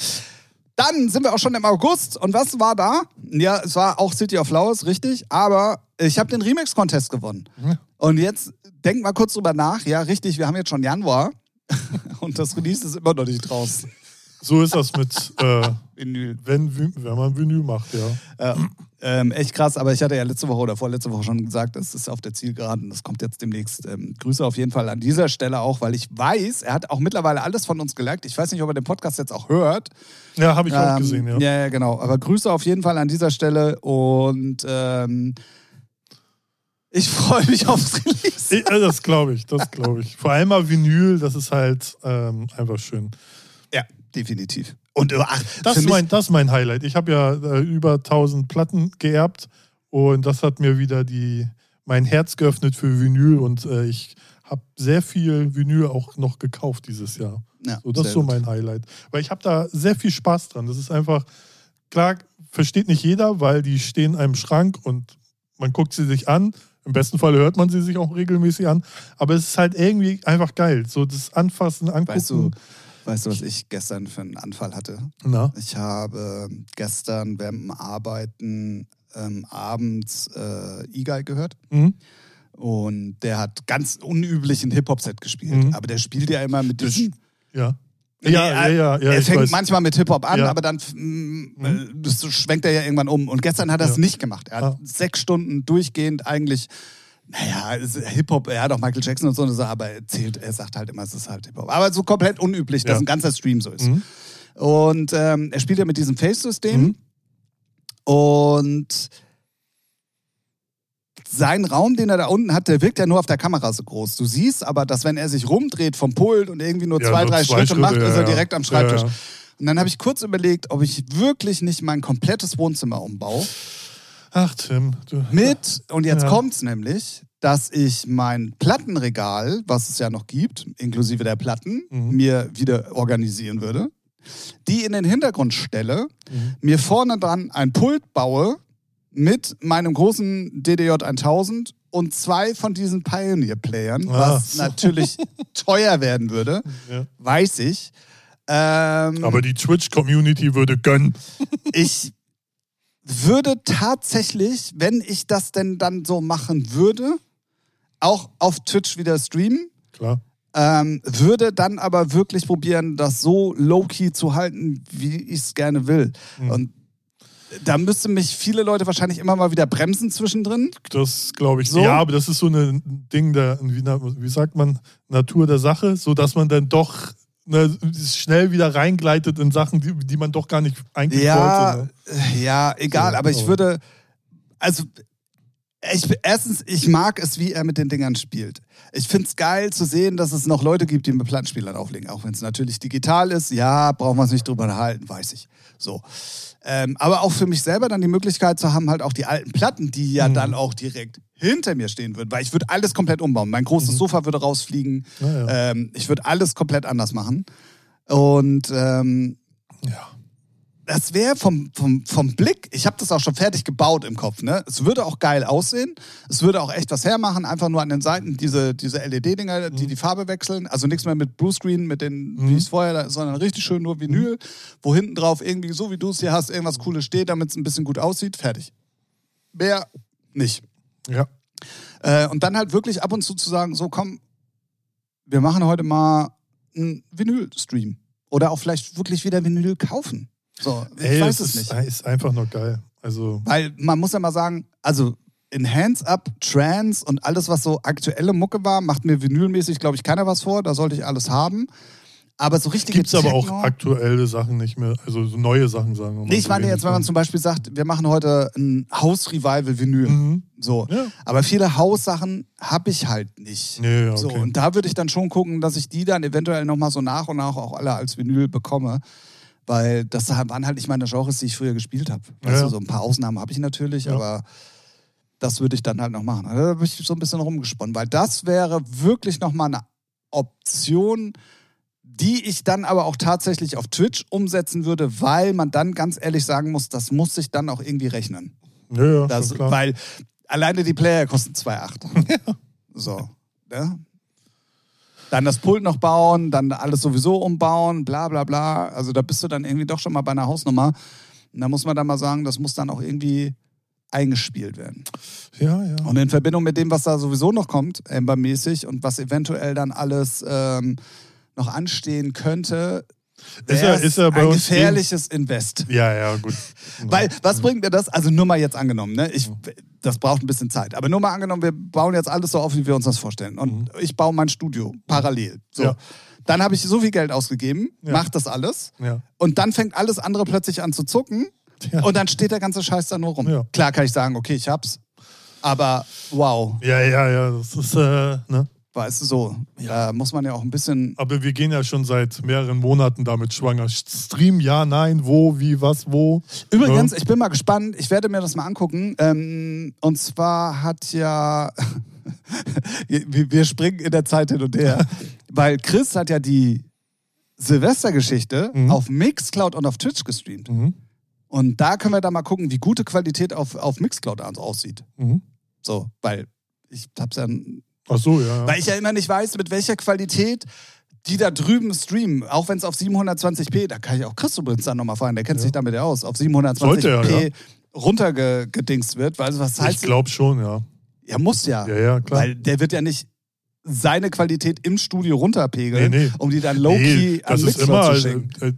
Dann sind wir auch schon im August. Und was war da? Ja, es war auch City of Flowers, richtig. Aber ich habe den Remix-Contest gewonnen. Und jetzt denk mal kurz drüber nach. Ja, richtig, wir haben jetzt schon Januar. Und das Release ist immer noch nicht draußen. So ist das mit, äh, Vinyl. wenn, wenn man Vinyl macht, ja. Ja, ähm, echt krass, aber ich hatte ja letzte Woche oder vorletzte Woche schon gesagt, es ist auf der Zielgeraden. Das kommt jetzt demnächst. Ähm, Grüße auf jeden Fall an dieser Stelle auch, weil ich weiß, er hat auch mittlerweile alles von uns geliked. Ich weiß nicht, ob er den Podcast jetzt auch hört. Ja, habe ich auch Ähm, gesehen, ja. Ja, ja, genau. Aber Grüße auf jeden Fall an dieser Stelle und ähm, ich freue mich aufs Release. Äh, das glaube ich, das glaube ich. Vor allem mal Vinyl, das ist halt ähm, einfach schön. Definitiv. Und äh, ach, Das ist, mein, das ist mein Highlight. Ich habe ja äh, über 1000 Platten geerbt und das hat mir wieder die, mein Herz geöffnet für Vinyl und äh, ich habe sehr viel Vinyl auch noch gekauft dieses Jahr. ja, So, das ist so mein Highlight. Weil ich habe da sehr viel Spaß dran. Das ist einfach, klar, versteht nicht jeder, weil die stehen in einem Schrank und man guckt sie sich an. Im besten Fall hört man sie sich auch regelmäßig an. Aber es ist halt irgendwie einfach geil. So das Anfassen, Angucken. Weißt du, weißt du, was ich gestern für einen Anfall hatte? Na? Ich habe gestern während dem Arbeiten ähm, abends äh, E-Guy gehört. Mhm. Und der hat ganz unüblichen Hip-Hop-Set gespielt. Mhm. Aber der spielt ja immer mit diesem. Ja. Nee, ja, ja, er- ja, ja. er fängt weiß. manchmal mit Hip-Hop an, Ja. aber dann mm, äh, das schwenkt er ja irgendwann um. Und gestern hat er es Ja. nicht gemacht. Er hat Ah. sechs Stunden durchgehend eigentlich, naja, Hip-Hop, er hat auch Michael Jackson und so, und so, aber er zählt, er sagt halt immer, es ist halt Hip-Hop. Aber so komplett unüblich, dass Ja. ein ganzer Stream so ist. Mhm. Und ähm, er spielt ja mit diesem Face-System. Mhm. Und sein Raum, den er da unten hat, der wirkt ja nur auf der Kamera so groß. Du siehst aber, dass wenn er sich rumdreht vom Pult und irgendwie nur Ja, zwei, nur drei zwei Schritte, Schritte, macht, ja, ist er direkt am Schreibtisch. Und dann habe ich kurz überlegt, ob ich wirklich nicht mein komplettes Wohnzimmer umbaue. Ach, Tim. Du, Mit, und jetzt Ja. kommt's nämlich, dass ich mein Plattenregal, was es ja noch gibt, inklusive der Platten, Mhm. mir wieder organisieren würde. Die in den Hintergrund stelle, Mhm. mir vorne dran ein Pult baue mit meinem großen DDJ 1000 und zwei von diesen Pioneer-Playern, Ah, was natürlich teuer werden würde, Ja. weiß ich. Ähm, Aber die Twitch-Community würde gönnen. ich würde tatsächlich, wenn ich das denn dann so machen würde, auch auf Twitch wieder streamen. Klar. Ähm, würde dann aber wirklich probieren, das so low-key zu halten, wie ich es gerne will. Mhm. Und da müssten mich viele Leute wahrscheinlich immer mal wieder bremsen zwischendrin. Das glaube ich. So? Ja, aber das ist so ein Ding der, wie sagt man, Natur der Sache, so dass man dann doch ne, schnell wieder reingleitet in Sachen, die, die man doch gar nicht eigentlich Ja, wollte. Ne? ja, egal, So, aber ich aber- würde, also, ich, erstens, ich mag es, wie er mit den Dingern spielt. Ich finde es geil zu sehen, dass es noch Leute gibt, die mit Plattenspielern auflegen, auch wenn es natürlich digital ist. Ja, brauchen wir uns nicht drüber unterhalten, weiß ich. So. Ähm, aber auch für mich selber dann die Möglichkeit zu haben, halt auch die alten Platten, die ja Mhm. dann auch direkt hinter mir stehen würden, weil ich würde alles komplett umbauen. Mein großes Mhm. Sofa würde rausfliegen. Ja, ja. Ähm, ich würde alles komplett anders machen. Und ähm, ja. Das wäre vom, vom, vom Blick, ich habe das auch schon fertig gebaut im Kopf, ne? Es würde auch geil aussehen. Es würde auch echt was hermachen, einfach nur an den Seiten diese, diese LED-Dinger, die die Farbe wechseln. Also nichts mehr mit Bluescreen, mit den, wie Mhm. es vorher, sondern richtig schön nur Vinyl, wo hinten drauf irgendwie, so wie du es hier hast, irgendwas Cooles steht, damit es ein bisschen gut aussieht. Fertig. Mehr nicht. ja. Äh, und dann halt wirklich ab und zu zu sagen, so komm, wir machen heute mal einen Vinyl-Stream. Oder auch vielleicht wirklich wieder Vinyl kaufen. So, ich Ey, weiß es ist, nicht. ist einfach nur geil. Also, Weil man muss ja mal sagen, also in Hands Up, Trance und alles, was so aktuelle Mucke war, macht mir vinylmäßig, glaube ich, keiner was vor. Da sollte ich alles haben. Aber so richtig gibt es aber auch aktuelle Sachen nicht mehr, also so neue Sachen sagen wir mal. Nee, ich so meine jetzt, wenn man dann. zum Beispiel sagt, wir machen heute ein House-Revival-Vinyl. Mhm. So. Ja. Aber viele Haussachen habe ich halt nicht. Nee, ja, So, okay. und da würde ich dann schon gucken, dass ich die dann eventuell nochmal so nach und nach auch alle als Vinyl bekomme. Weil das waren halt nicht meine Genres, die ich früher gespielt habe. Ja. du, so ein paar Ausnahmen habe ich natürlich, Ja. aber das würde ich dann halt noch machen. Also Da bin ich so ein bisschen rumgesponnen, weil das wäre wirklich nochmal eine Option, die ich dann aber auch tatsächlich auf Twitch umsetzen würde, weil man dann ganz ehrlich sagen muss, das muss sich dann auch irgendwie rechnen. ja, ja, Das, klar. weil alleine die Player kosten 2,8. So. Ja? Dann das Pult noch bauen, dann alles sowieso umbauen, bla bla bla. Also da bist du dann irgendwie doch schon mal bei einer Hausnummer. Und da muss man dann mal sagen, das muss dann auch irgendwie eingespielt werden. ja, ja. Und in Verbindung mit dem, was da sowieso noch kommt, Ember-mäßig und was eventuell dann alles ähm, noch anstehen könnte, Ist wär's ist ja bei ein uns gefährliches Invest. Ja, ja, gut. Weil, was bringt mir das? Also nur mal jetzt angenommen, ne? Ich, das braucht ein bisschen Zeit. Aber nur mal angenommen, wir bauen jetzt alles so auf, wie wir uns das vorstellen. Und ich baue mein Studio parallel. So. Ja. Dann habe ich so viel Geld ausgegeben, Ja. mach das alles. Ja. Und dann fängt alles andere plötzlich an zu zucken. Und dann steht der ganze Scheiß da nur rum. Klar kann ich sagen, okay, ich hab's. Aber wow, ja, ja, ja, das ist, äh, ne? Weißt du so, da muss man ja auch ein bisschen. Aber wir gehen ja schon seit mehreren Monaten damit schwanger. Stream, ja, nein, wo, wie, was, wo. Übrigens, Ja. ich bin mal gespannt, ich werde mir das mal angucken. Ähm, und zwar hat ja, wir wir springen in der Zeit hin und her, weil Chris hat ja die Silvestergeschichte Mhm. auf Mixcloud und auf Twitch gestreamt. Mhm. Und da können wir dann mal gucken, wie gute Qualität auf, auf Mixcloud aussieht. Mhm. So, weil ich hab's ja, Ach so, ja. weil ich ja immer nicht weiß, mit welcher Qualität die da drüben streamen, auch wenn es auf 720p, da kann ich auch Chris übrigens dann nochmal fragen, der kennt Ja. sich damit ja aus, auf 720p Sollte er, ja. runtergedingst wird, weil was ich heißt, glaube schon, ja. ja muss ja, Ja, ja, klar. weil der wird ja nicht seine Qualität im Studio runterpegeln, Nee, nee. um die dann low-key Nee, an immer zu äh, schicken. äh,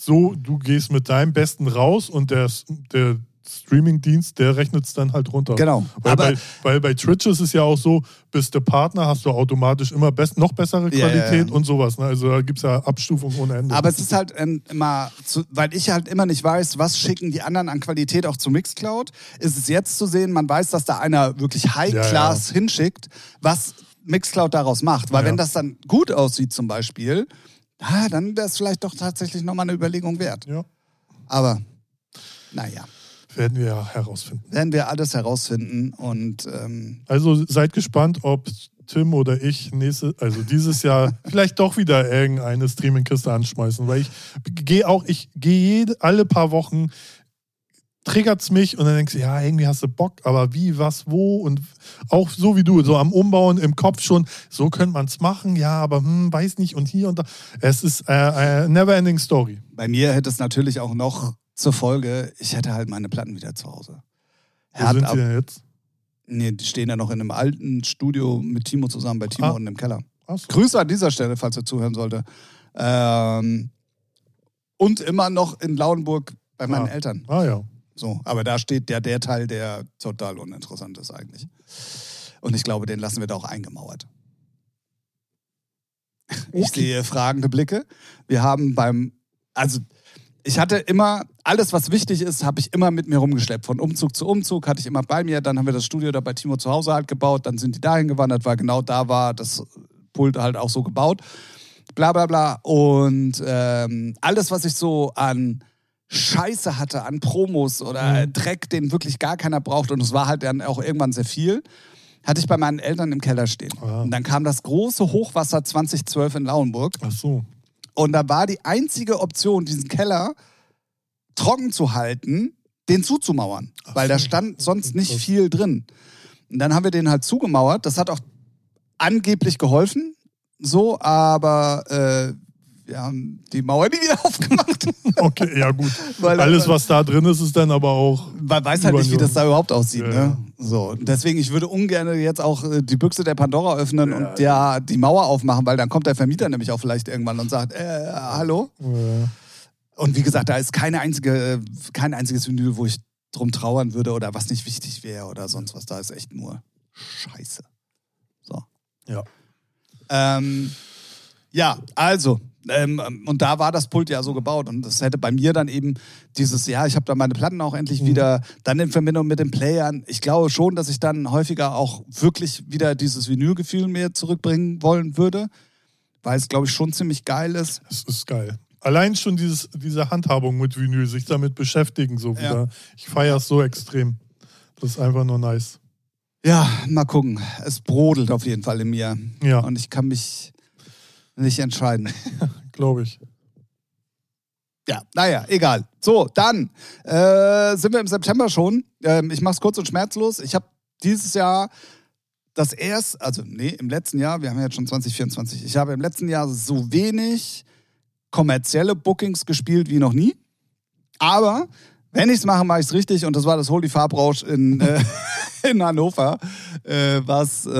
so, du gehst mit deinem Besten raus und der, der Streaming-Dienst, der rechnet es dann halt runter. Genau. Weil, Aber bei, weil bei Twitch ist es ja auch so, bist du Partner, hast du automatisch immer best, noch bessere Qualität ja, ja. und sowas. Ne? Also da gibt es ja Abstufungen ohne Ende. Aber es ist halt ähm, immer, zu, weil ich halt immer nicht weiß, was schicken die anderen an Qualität auch zu Mixcloud, ist es jetzt zu sehen, man weiß, dass da einer wirklich High-Class hinschickt, was Mixcloud daraus macht. Weil wenn das dann gut aussieht zum Beispiel, ah, dann wäre es vielleicht doch tatsächlich nochmal eine Überlegung wert. ja, Aber naja, werden wir ja herausfinden. werden wir alles herausfinden und ähm, Also seid gespannt, ob Tim oder ich nächste, also dieses Jahr vielleicht doch wieder irgendeine Streaming-Kiste anschmeißen, weil ich gehe auch, ich gehe alle paar Wochen triggert's mich und dann denkst du, ja, irgendwie hast du Bock, aber wie, was, wo und auch so wie du, so am Umbauen im Kopf schon, so könnte man es machen, ja, aber hm, weiß nicht und hier und da. Es ist äh, äh, never ending story. bei mir hätte es natürlich auch noch zur Folge, ich hätte halt meine Platten wieder zu Hause. Wo sind sie denn jetzt? Nee, die stehen ja noch in einem alten Studio mit Timo zusammen, bei Timo Ah. unten im Keller. Achso. Grüße an dieser Stelle, falls er zuhören sollte. Ähm, und immer noch in Lauenburg bei meinen Ah. Eltern. Ah ja. So, aber da steht ja der Teil, der total uninteressant ist eigentlich. Und ich glaube, den lassen wir da auch eingemauert. Ich Okay. sehe fragende Blicke. Wir haben beim, also ich hatte immer, alles was wichtig ist, habe ich immer mit mir rumgeschleppt. Von Umzug zu Umzug hatte ich immer bei mir. Dann haben wir das Studio da bei Timo zu Hause halt gebaut. Dann sind die dahin gewandert, weil genau da war das Pult halt auch so gebaut. Bla bla bla. Und ähm, alles, was ich so an Scheiße hatte, an Promos oder Mhm. Dreck, den wirklich gar keiner braucht, und es war halt dann auch irgendwann sehr viel, hatte ich bei meinen Eltern im Keller stehen. Ah. Und dann kam das große Hochwasser 2012 in Lauenburg. Ach so. Und da war die einzige Option, diesen Keller trocken zu halten, den zuzumauern. Ach weil da stand sonst nicht viel drin. Und dann haben wir den halt zugemauert. Das hat auch angeblich geholfen. So, aber äh, wir haben die Mauer nie wieder aufgemacht. Okay, ja gut. Weil- Alles, was da drin ist, ist dann aber auch. Man weiß halt nicht, wie das da überhaupt aussieht. Ja, Ne? ja. So, und deswegen, ich würde ungern jetzt auch äh, die Büchse der Pandora öffnen und ja, die Mauer aufmachen, weil dann kommt der Vermieter nämlich auch vielleicht irgendwann und sagt, äh, hallo? Äh, Und wie gesagt, da ist keine einzige, kein einziges Vinyl, wo ich drum trauern würde oder was nicht wichtig wäre oder sonst was. Da ist echt nur Scheiße. So. Ja. Ähm, ja, also. Ähm, und da war das Pult ja so gebaut und das hätte bei mir dann eben dieses, ja, ich habe da meine Platten auch endlich Mhm. wieder, dann in Verbindung mit den Playern. Ich glaube schon, dass ich dann häufiger auch wirklich wieder dieses Vinylgefühl mir zurückbringen wollen würde, weil es, glaube ich, schon ziemlich geil ist. Es ist geil. Allein schon dieses, diese Handhabung mit Vinyl, sich damit beschäftigen, so Ja. wieder. Ich feiere es so extrem. Das ist einfach nur nice. Ja, mal gucken. Es brodelt auf jeden Fall in mir. Ja, Und ich kann mich nicht entscheiden. glaube ich. Ja, naja, egal. So, dann äh, sind wir im September schon. Ähm, ich mache es kurz und schmerzlos. Ich habe dieses Jahr das erst, also nee, im letzten Jahr, wir haben ja jetzt schon 2024, ich habe im letzten Jahr so wenig kommerzielle Bookings gespielt wie noch nie. Aber wenn ich es mache, mache ich es richtig. Und das war das Holy Farbrausch in, äh, in Hannover, äh, was äh,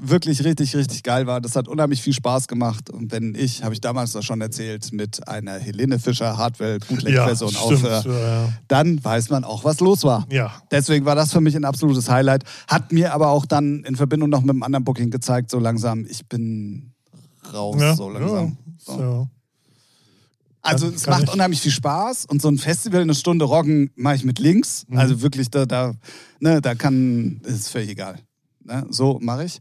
wirklich richtig, richtig geil war. Das hat unheimlich viel Spaß gemacht. Und wenn ich, habe ich damals das schon erzählt, mit einer Helene Fischer Hardwell Ja, Bootleg-Version stimmt. aufhöre, Ja, dann weiß man auch, was los war. ja. Deswegen war das für mich ein absolutes Highlight. Hat mir aber auch dann in Verbindung noch mit einem anderen Booking gezeigt, so langsam, ich bin raus, ja. so langsam. Ja. So. Ja. Also es macht ich. unheimlich viel Spaß und so ein Festival eine Stunde rocken mache ich mit links. Mhm. Also wirklich, da, da, ne, da kann, ist völlig egal. Ne? So mache ich.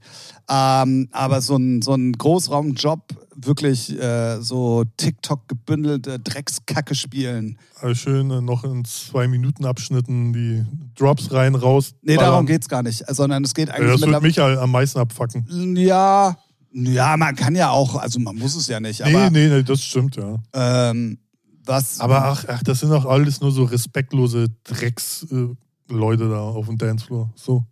Ähm, aber so ein, so ein Großraumjob, wirklich äh, so TikTok gebündelte Dreckskacke spielen. Also schön äh, noch in zwei Minuten Abschnitten die Drops rein, raus. Nee, darum geht's gar nicht. Sondern es geht Ja, eigentlich das mit wird mich am meisten abfacken. Ja, ja, man kann ja auch, also man muss es ja nicht, Nee, aber nee, nee, das stimmt, ja. Ähm, was. Aber ach, ach, das sind doch alles nur so respektlose Drecks-Leute äh, da auf dem Dancefloor. So.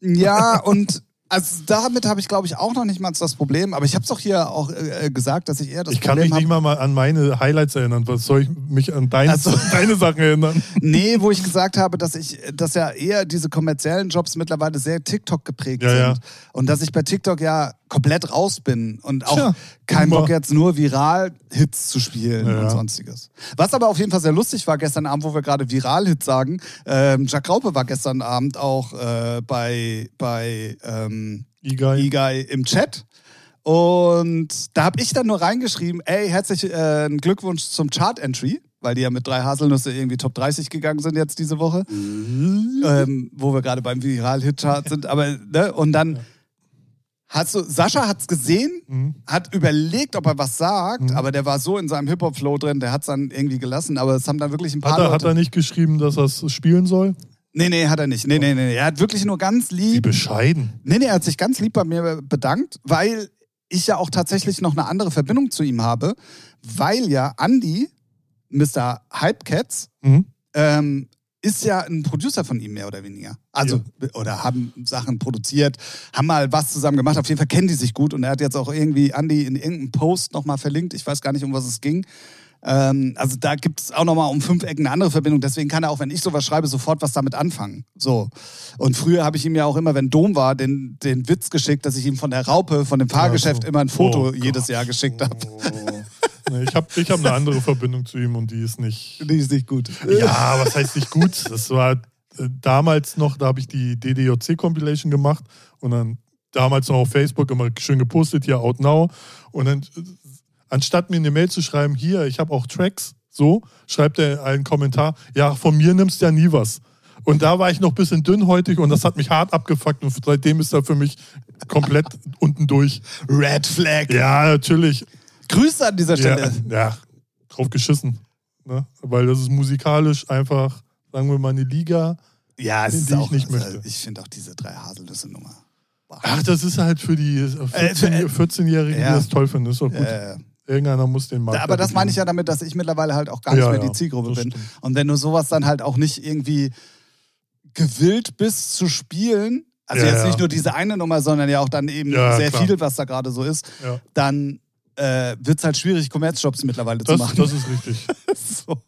Ja, und also damit habe ich, glaube ich, auch noch nicht mal das Problem. Aber ich habe es doch hier auch äh, gesagt, dass ich eher das ich kann Problem mich nicht habe. mal, an meine Highlights erinnern. Was soll ich mich an deine, Ach so. deine Sachen erinnern? Nee, wo ich gesagt habe, dass ich, dass ja eher diese kommerziellen Jobs mittlerweile sehr TikTok geprägt Ja, sind. ja. Und dass ich bei TikTok ja komplett raus bin und auch Tja, keinen. Bock jetzt nur Viral-Hits zu spielen Ja. und sonstiges. Was aber auf jeden Fall sehr lustig war gestern Abend, wo wir gerade Viral-Hits sagen, ähm, Jack Raupe war gestern Abend auch äh, bei, bei ähm, Igai. Im Chat. Und da habe ich dann nur reingeschrieben, ey, herzlichen äh, Glückwunsch zum Chart-Entry, weil die ja mit drei Haselnüsse irgendwie Top 30 gegangen sind jetzt diese Woche, ähm, wo wir gerade beim Viral-Hit-Chart sind. Aber, ne? Und dann hast du, Sascha hat's gesehen, Mhm. hat überlegt, ob er was sagt, Mhm. aber der war so in seinem Hip-Hop-Flow drin, der hat's dann irgendwie gelassen, aber es haben dann wirklich ein paar Hat er, Leute... hat er nicht geschrieben, dass er es spielen soll? nee, nee, hat er nicht. Nee, nee, nee. Er hat wirklich nur ganz Wie lieb bescheiden. Nee, nee, er hat sich ganz lieb bei mir bedankt, weil ich ja auch tatsächlich noch eine andere Verbindung zu ihm habe, weil ja Andy, Mr. Hypecats, Mhm. ähm, ist ja ein Producer von ihm, mehr oder weniger. Also, oder haben Sachen produziert, haben mal was zusammen gemacht. Auf jeden Fall kennen die sich gut und er hat jetzt auch irgendwie Andy in irgendeinem Post nochmal verlinkt. Ich weiß gar nicht, um was es ging. Ähm, also da gibt es auch nochmal um fünf Ecken eine andere Verbindung. Deswegen kann er auch, wenn ich sowas schreibe, sofort was damit anfangen. So. Und früher habe ich ihm ja auch immer, wenn Dom war, den, den Witz geschickt, dass ich ihm von der Raupe, von dem Fahrgeschäft immer ein Foto Oh jedes. Jahr geschickt habe. Oh. Nee, ich habe ich hab eine andere Verbindung zu ihm und die ist nicht. Die ist nicht gut. Ja, was heißt nicht gut? Das war äh, damals noch, da habe ich die DDJC-Compilation gemacht und dann damals noch auf Facebook immer schön gepostet, hier Out Now. Und dann, äh, anstatt mir eine Mail zu schreiben, hier, ich habe auch Tracks, so, schreibt er einen Kommentar, ja, von mir nimmst du ja nie was. Und da war ich noch ein bisschen dünnhäutig und das hat mich hart abgefuckt und seitdem ist er für mich komplett unten durch. Red Flag. Ja, natürlich. Grüße an dieser Ja, Stelle. ja, drauf geschissen. Ne? Weil das ist musikalisch einfach, sagen wir mal, eine Liga. Ja, es Die ist ich auch, nicht also, möchte. ich finde auch diese drei Haselnüsse-Nummer. Boah. Ach, das ist halt für die Äh, 14 für- 14-Jährigen, ja. die das toll finden. Ist doch gut. Äh, Irgendeiner muss den Markt. aber das meine ich ja damit, dass ich mittlerweile halt auch gar nicht Ja, mehr ja, die Zielgruppe bin. stimmt. Und wenn du sowas dann halt auch nicht irgendwie gewillt bist zu spielen, also Ja, jetzt ja. nicht nur diese eine Nummer, sondern ja auch dann eben Ja, sehr klar. viel, was da gerade so ist, Ja. dann äh, wird es halt schwierig, Kommerzjobs mittlerweile zu Das, machen. das ist richtig. so,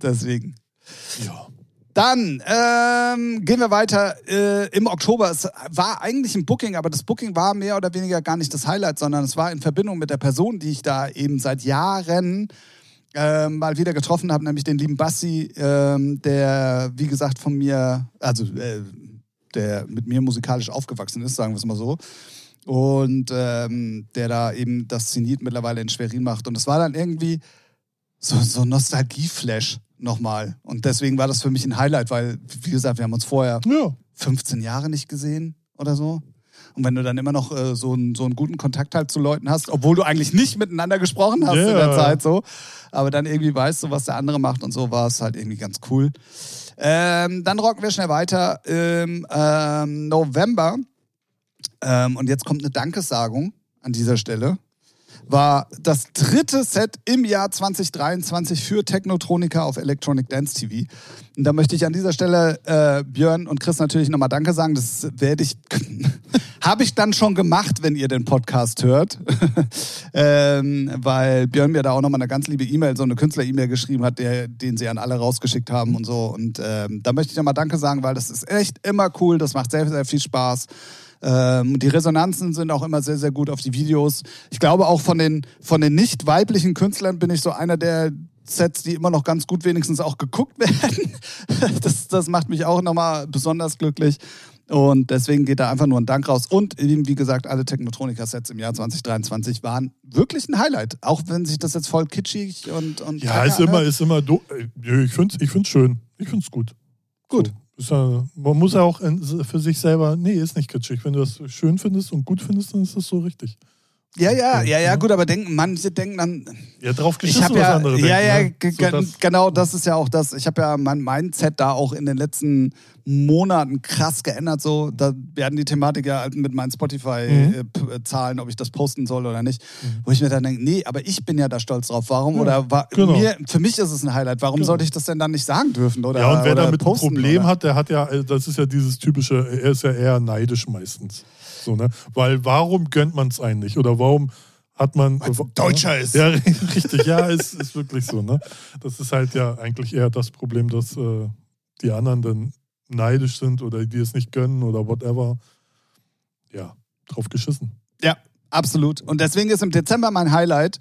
deswegen. ja. Dann ähm, gehen wir weiter äh, im Oktober. Es war eigentlich ein Booking, aber das Booking war mehr oder weniger gar nicht das Highlight, sondern es war in Verbindung mit der Person, die ich da eben seit Jahren ähm, mal wieder getroffen habe, nämlich den lieben Bassi, ähm, der, wie gesagt, von mir, also äh, der mit mir musikalisch aufgewachsen ist, sagen wir es mal so. Und ähm, der da eben das Zenit mittlerweile in Schwerin macht. Und es war dann irgendwie so, so ein Nostalgie-Flash nochmal. Und deswegen war das für mich ein Highlight, weil, wie gesagt, wir haben uns vorher ja. 15 Jahre nicht gesehen oder so. Und wenn du dann immer noch äh, so, einen, so einen guten Kontakt halt zu Leuten hast, obwohl du eigentlich nicht miteinander gesprochen hast in der. Zeit so, aber dann irgendwie weißt du, was der andere macht und so, war es halt irgendwie ganz cool. Ähm, dann rocken wir schnell weiter im ähm, November. Ähm, und jetzt kommt eine Dankesagung an dieser Stelle. War das dritte Set im Jahr 2023 für Technotronica auf Electronic Dance TV. Und da möchte ich an dieser Stelle äh, Björn und Chris natürlich nochmal Danke sagen. Das werde ich, habe ich dann schon gemacht, wenn ihr den Podcast hört. ähm, weil Björn mir da auch nochmal eine ganz liebe E-Mail, so eine Künstler-E-Mail geschrieben hat, der, den sie an alle rausgeschickt haben und so. Und ähm, da möchte ich nochmal Danke sagen, weil das ist echt immer cool. Das macht sehr, sehr viel Spaß. Ähm, die Resonanzen sind auch immer sehr, sehr gut auf die Videos. Ich glaube auch von den, von den nicht weiblichen Künstlern bin ich so einer der Sets, die immer noch ganz gut wenigstens auch geguckt werden. Das, das macht mich auch nochmal besonders glücklich. Und deswegen geht da einfach nur ein Dank raus. Und eben, wie gesagt, alle Technotronica-Sets im Jahr 2023 waren wirklich ein Highlight. Auch wenn sich das jetzt voll kitschig und. und Ja, ist immer, ist immer äh, Ich finde es ich find's schön. Ich finde es gut. Gut. So, man muss ja auch für sich selber, nee, ist nicht kitschig. Wenn du das schön findest und gut findest, dann ist das so richtig. Ja, ja, ja, ja, Ja. gut, aber denken, manche denken dann, Ja, drauf Ich geschissen, habe was ja, andere ja, ja, denken. ge- ne? so, genau, das ist ja auch das. Ich habe ja mein Mindset da auch in den letzten Monaten krass geändert. So, da werden die Thematik ja halt mit meinen Mhm. Spotify-Zahlen, ob ich das posten soll oder nicht, wo ich mir dann denke, nee, aber ich bin ja da stolz drauf. Warum? Ja, oder wa genau. mir, für mich ist es ein Highlight. Warum Genau. sollte ich das denn dann nicht sagen dürfen? Oder, ja, und wer damit ein posten, Problem oder? hat, der hat ja, äh, das ist ja dieses typische, er ist ja eher neidisch meistens. So, ne? Weil warum gönnt man es einen nicht? Oder warum hat man. Weil's ein Deutscher ist. Ja, richtig, ja, ist, ist wirklich so. Ne? Das ist halt ja eigentlich eher das Problem, dass äh, die anderen dann neidisch sind oder die es nicht gönnen oder whatever. Ja, drauf geschissen. Ja, absolut. Und deswegen ist im Dezember mein Highlight.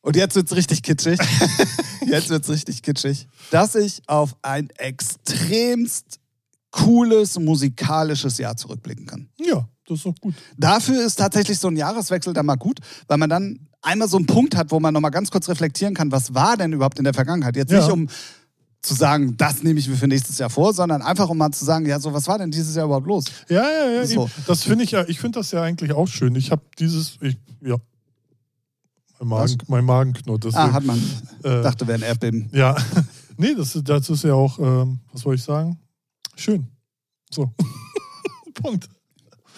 Und jetzt wird's richtig kitschig. jetzt wird's richtig kitschig, dass ich auf ein extremst cooles musikalisches Jahr zurückblicken kann. Ja, das ist doch gut. Dafür ist tatsächlich so ein Jahreswechsel dann mal gut, weil man dann einmal so einen Punkt hat, wo man nochmal ganz kurz reflektieren kann, was war denn überhaupt in der Vergangenheit? Jetzt Ja. nicht um zu sagen, das nehme ich mir für nächstes Jahr vor, sondern einfach um mal zu sagen, ja, so was war denn dieses Jahr überhaupt los? Ja, ja, ja. So. Das finde ich ja, ich finde das ja eigentlich auch schön. Ich habe dieses, ich, ja. Mein Magen, mein Magen knurrt. Ah, deswegen, hat man. äh, Dachte, wäre ein Erdbeben. Ja, nee, das, ist- das ist ja auch, ähm, was soll ich sagen? Schön. So. Punkt.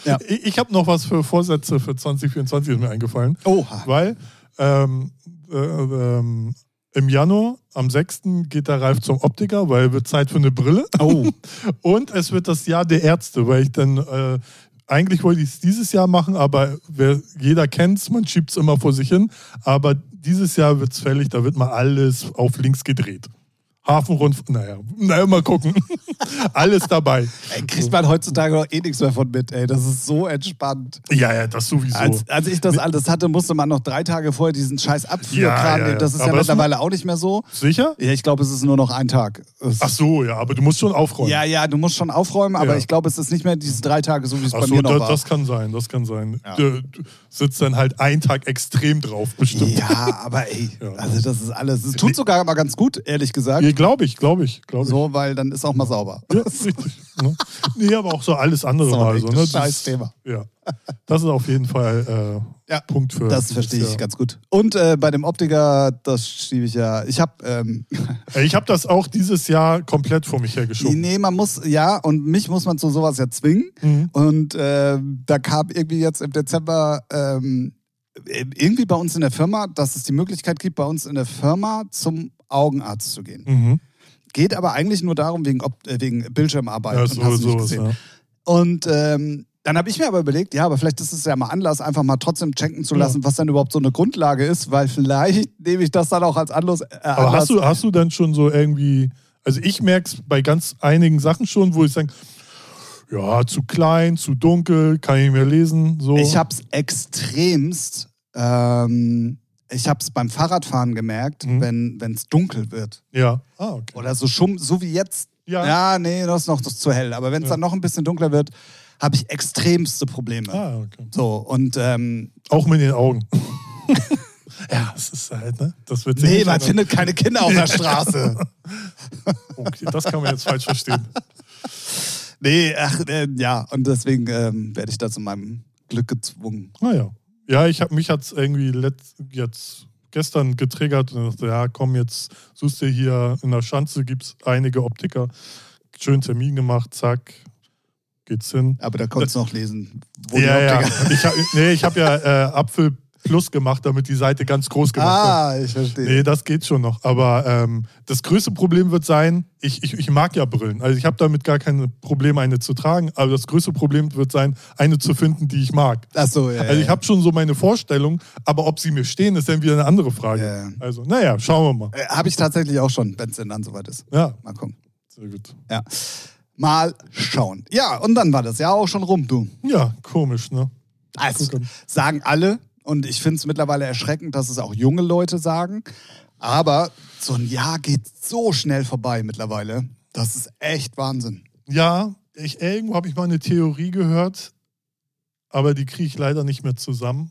Ja. Ich, ich habe noch was für Vorsätze für 2024 ist mir eingefallen, Oha. weil ähm, äh, ähm, im Januar, am 6. geht der Ralf zum Optiker, weil wird Zeit für eine Brille. Oh. Und es wird das Jahr der Ärzte, weil ich dann, äh, eigentlich wollte ich es dieses Jahr machen, aber wer, jeder kennt es, man schiebt es immer vor sich hin. Aber dieses Jahr wird es fällig, da wird mal alles auf links gedreht. Hafenrund, naja, naja, mal gucken. alles dabei. Ey, kriegt man heutzutage noch eh nichts mehr von mit, ey. Das ist so entspannt. Ja, ja, das sowieso. Als, als ich das alles hatte, musste man noch drei Tage vorher diesen scheiß Abführkran Ja, ja, ja. nehmen. Das ist ja Aber das mittlerweile auch nicht mehr so. Sicher? Ja, ich glaube, es ist nur noch ein Tag. Es- Ach so, ja, aber du musst schon aufräumen. Ja, ja, du musst schon aufräumen, aber Ja. ich glaube, es ist nicht mehr diese drei Tage, so wie es Ach bei so, mir noch da, war. das kann sein, das kann sein. Ja. Du, du sitzt dann halt einen Tag extrem drauf, bestimmt. ja, aber ey, Ja. also das ist alles. Es tut sogar mal ganz gut, ehrlich gesagt. Ja, glaube ich, glaube ich, glaube ich. So, weil dann ist auch mal sauber. Ja, richtig. Ne? Nee, aber auch so alles andere mal. So, ne? scheiß Das- Thema. Ja. Das ist auf jeden Fall äh, Ja, Punkt für. Das verstehe ich Jahr. ganz gut. Und äh, bei dem Optiker, das schiebe ich ja. Ich habe, ähm, Ich habe das auch dieses Jahr komplett vor mich hergeschoben. nee, man muss, ja, und mich muss man zu sowas ja zwingen. Mhm. Und ähm, da kam irgendwie jetzt im Dezember ähm, irgendwie bei uns in der Firma, dass es die Möglichkeit gibt, bei uns in der Firma zum Augenarzt zu gehen. Mhm. Geht aber eigentlich nur darum, wegen, Op äh, wegen Bildschirmarbeit. Ja, und so, hast du nicht gesehen. ja. Und ähm, dann habe ich mir aber überlegt, ja, aber vielleicht ist es ja mal Anlass, einfach mal trotzdem checken zu Ja. lassen, was dann überhaupt so eine Grundlage ist, weil vielleicht nehme ich das dann auch als Anlass. Äh, Aber Anlass. hast du, hast du dann schon so irgendwie, also ich merke es bei ganz einigen Sachen schon, wo ich sage, ja, zu klein, zu dunkel, kann ich nicht mehr lesen. So. Ich habe es extremst, ähm, ich habe es beim Fahrradfahren gemerkt, Mhm. wenn es dunkel wird. Ja. Ah, okay. Oder so schumm, so wie jetzt. Ja. Ja, nee, das ist noch das ist zu hell. Aber wenn es Ja. dann noch ein bisschen dunkler wird, habe ich extremste Probleme. Ah, okay. So, und ähm, Auch mit den Augen. ja, es ist halt, ne? Das wird nee, man findet keine Kinder auf der Straße. Okay, das kann man jetzt falsch verstehen. Nee, ach, äh, ja, und deswegen ähm, werde ich da zu meinem Glück gezwungen. Naja. Ja, ich habe mich hat's irgendwie letzt, jetzt gestern getriggert und dachte, ja, komm, jetzt suchst du hier in der Schanze, gibt's einige Optiker. Schön Termin gemacht, zack, geht's hin. Aber da konntest du noch lesen. Wo ja, ja. Ich hab, nee, ich habe ja äh, Apfel Plus gemacht, damit die Seite ganz groß gemacht wird. Ah, ich verstehe. Nee, das geht schon noch. Aber ähm, das größte Problem wird sein, ich, ich, ich mag ja Brillen. Also ich habe damit gar kein Problem, eine zu tragen. Aber das größte Problem wird sein, eine zu finden, die ich mag. Ach so, ja. Also ich habe schon so meine Vorstellung, aber ob sie mir stehen, ist dann wieder eine andere Frage. Ja. Also, naja, schauen wir mal. äh, habe ich tatsächlich auch schon, wenn es denn dann soweit ist. Ja, Mal gucken. sehr gut. Ja. Mal schauen. Ja, und dann war das ja auch schon rum, du. Ja, komisch, ne? Also, sagen alle, und ich finde es mittlerweile erschreckend, dass es auch junge Leute sagen, aber so ein Jahr geht so schnell vorbei mittlerweile. Das ist echt Wahnsinn. Ja, ich, irgendwo habe ich mal eine Theorie gehört, aber die kriege ich leider nicht mehr zusammen.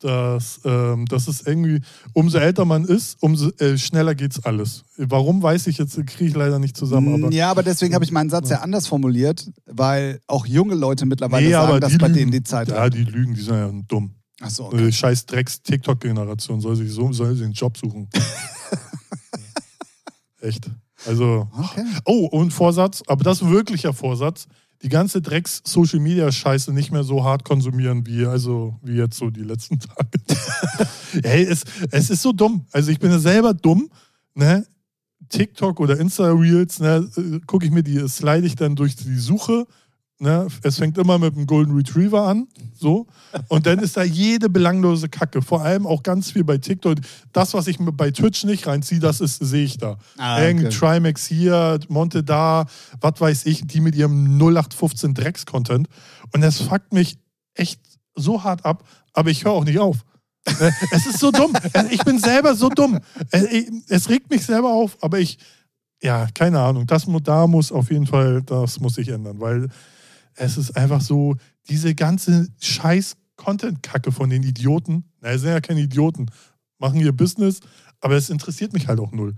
Dass, ähm, das ist irgendwie, umso älter man ist, umso äh, schneller geht's alles. Warum weiß ich jetzt, kriege ich leider nicht zusammen. Aber, ja, aber deswegen habe ich meinen Satz ja anders formuliert, weil auch junge Leute mittlerweile Nee, sagen, dass die bei lügen. denen die Zeit Ja, die lügen, die sind ja dumm. Achso, okay. Äh, Scheiß Drecks-TikTok-Generation soll sich so soll sie einen Job suchen. Echt. Also. okay. Oh, und Vorsatz, aber das ist ein wirklicher Vorsatz. Die ganze Drecks-Social-Media-Scheiße nicht mehr so hart konsumieren wie, also, wie jetzt so die letzten Tage. hey, es, es ist so dumm. Also ich bin ja selber dumm, ne? TikTok oder Insta-Reels, ne, gucke ich mir die, slide ich dann durch die Suche. Ne? Es fängt immer mit dem Golden Retriever an, so. Und dann ist da jede belanglose Kacke. Vor allem auch ganz viel bei TikTok. Das, was ich bei Twitch nicht reinziehe, das ist, sehe ich da. Ah, okay. Trimax hier, Monte da, was weiß ich, die mit ihrem 0815 Drecks-Content. Und das fuckt mich echt so hart ab, aber ich höre auch nicht auf. Äh, es ist so dumm. Äh, Ich bin selber so dumm. Äh, Es regt mich selber auf, aber ich, ja, keine Ahnung. Das, da muss auf jeden Fall, das muss sich ändern, weil es ist einfach so, diese ganze scheiß Content-Kacke von den Idioten, na, es sind ja keine Idioten, machen ihr Business, aber es interessiert mich halt auch null.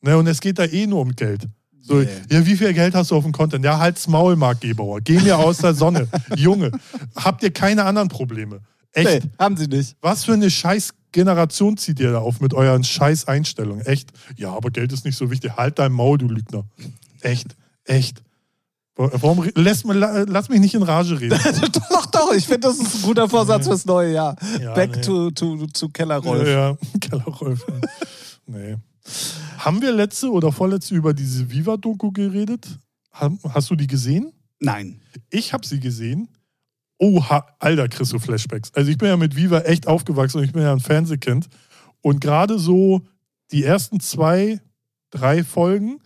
Ne, und es geht da eh nur um Geld. So, Nee. ja, wie viel Geld hast du auf dem Content? Ja, halt's Maul, Marc Gebauer. Geh mir aus der Sonne. Junge, habt ihr keine anderen Probleme? Echt? Nee, haben sie nicht. Was für eine scheiß Generation zieht ihr da auf mit euren scheiß Einstellungen? Echt? Ja, aber Geld ist nicht so wichtig. Halt dein Maul, du Lügner. Echt, echt. Warum re- lässt, man- la- lass mich nicht in Rage reden? doch, doch, ich finde, das ist ein guter Vorsatz fürs neue Jahr. Ja, Back nee. to, to, to Kellerrolf. Ja, ja. Kellerrolf. nee. Haben wir letzte oder vorletzte über diese Viva-Doku geredet? Hast du die gesehen? Nein. Ich habe sie gesehen. Oha, Alter, kriegst du Flashbacks. Also ich bin ja mit Viva echt aufgewachsen und ich bin ja ein Fernsehkind. Und gerade so die ersten zwei, drei Folgen,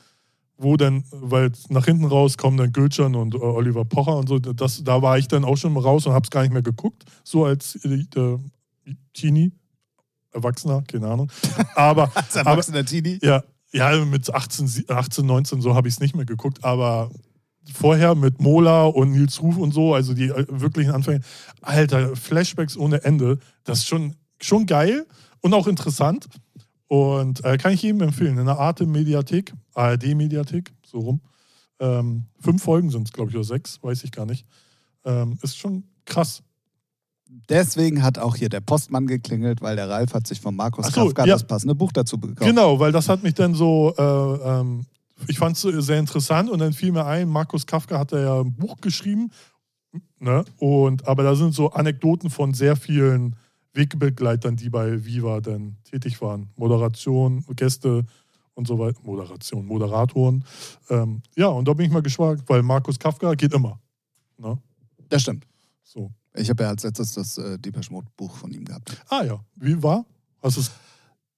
wo dann, weil nach hinten raus kommen dann Gülcan und äh, Oliver Pocher und so, das, da war ich dann auch schon raus und habe es gar nicht mehr geguckt, so als äh, Teenie, Erwachsener, keine Ahnung. Aber, Als aber erwachsener Teenie. ja, ja, mit 18, sie- 18 19 so habe ich es nicht mehr geguckt, aber vorher mit Mola und Nils Ruf und so, also die äh, wirklichen Anfänge, Alter, Flashbacks ohne Ende, das ist schon, schon geil und auch interessant und äh, kann ich jedem empfehlen, in der Arte-Mediathek, ARD-Mediathek, so rum. Ähm, fünf Folgen sind es, glaube ich, oder sechs, weiß ich gar nicht. Ähm, ist schon krass. Deswegen hat auch hier der Postmann geklingelt, weil der Ralf hat sich von Markus Ach so, Kafka ja. das passende Buch dazu gekauft. Genau, weil das hat mich dann so, äh, ähm, ich fand es sehr interessant und dann fiel mir ein, Markus Kafka hat ja ein Buch geschrieben, ne? und, aber da sind so Anekdoten von sehr vielen Wegbegleitern, die bei Viva dann tätig waren. Moderation, Gäste und so weiter. Moderation, Moderatoren. Ähm, ja, und da bin ich mal gespannt, weil Markus Kafka geht immer. Ne? Das stimmt. So. Ich habe ja als letztes das äh, Deepesh Mode Buch von ihm gehabt. Ah ja, wie war? Hast du es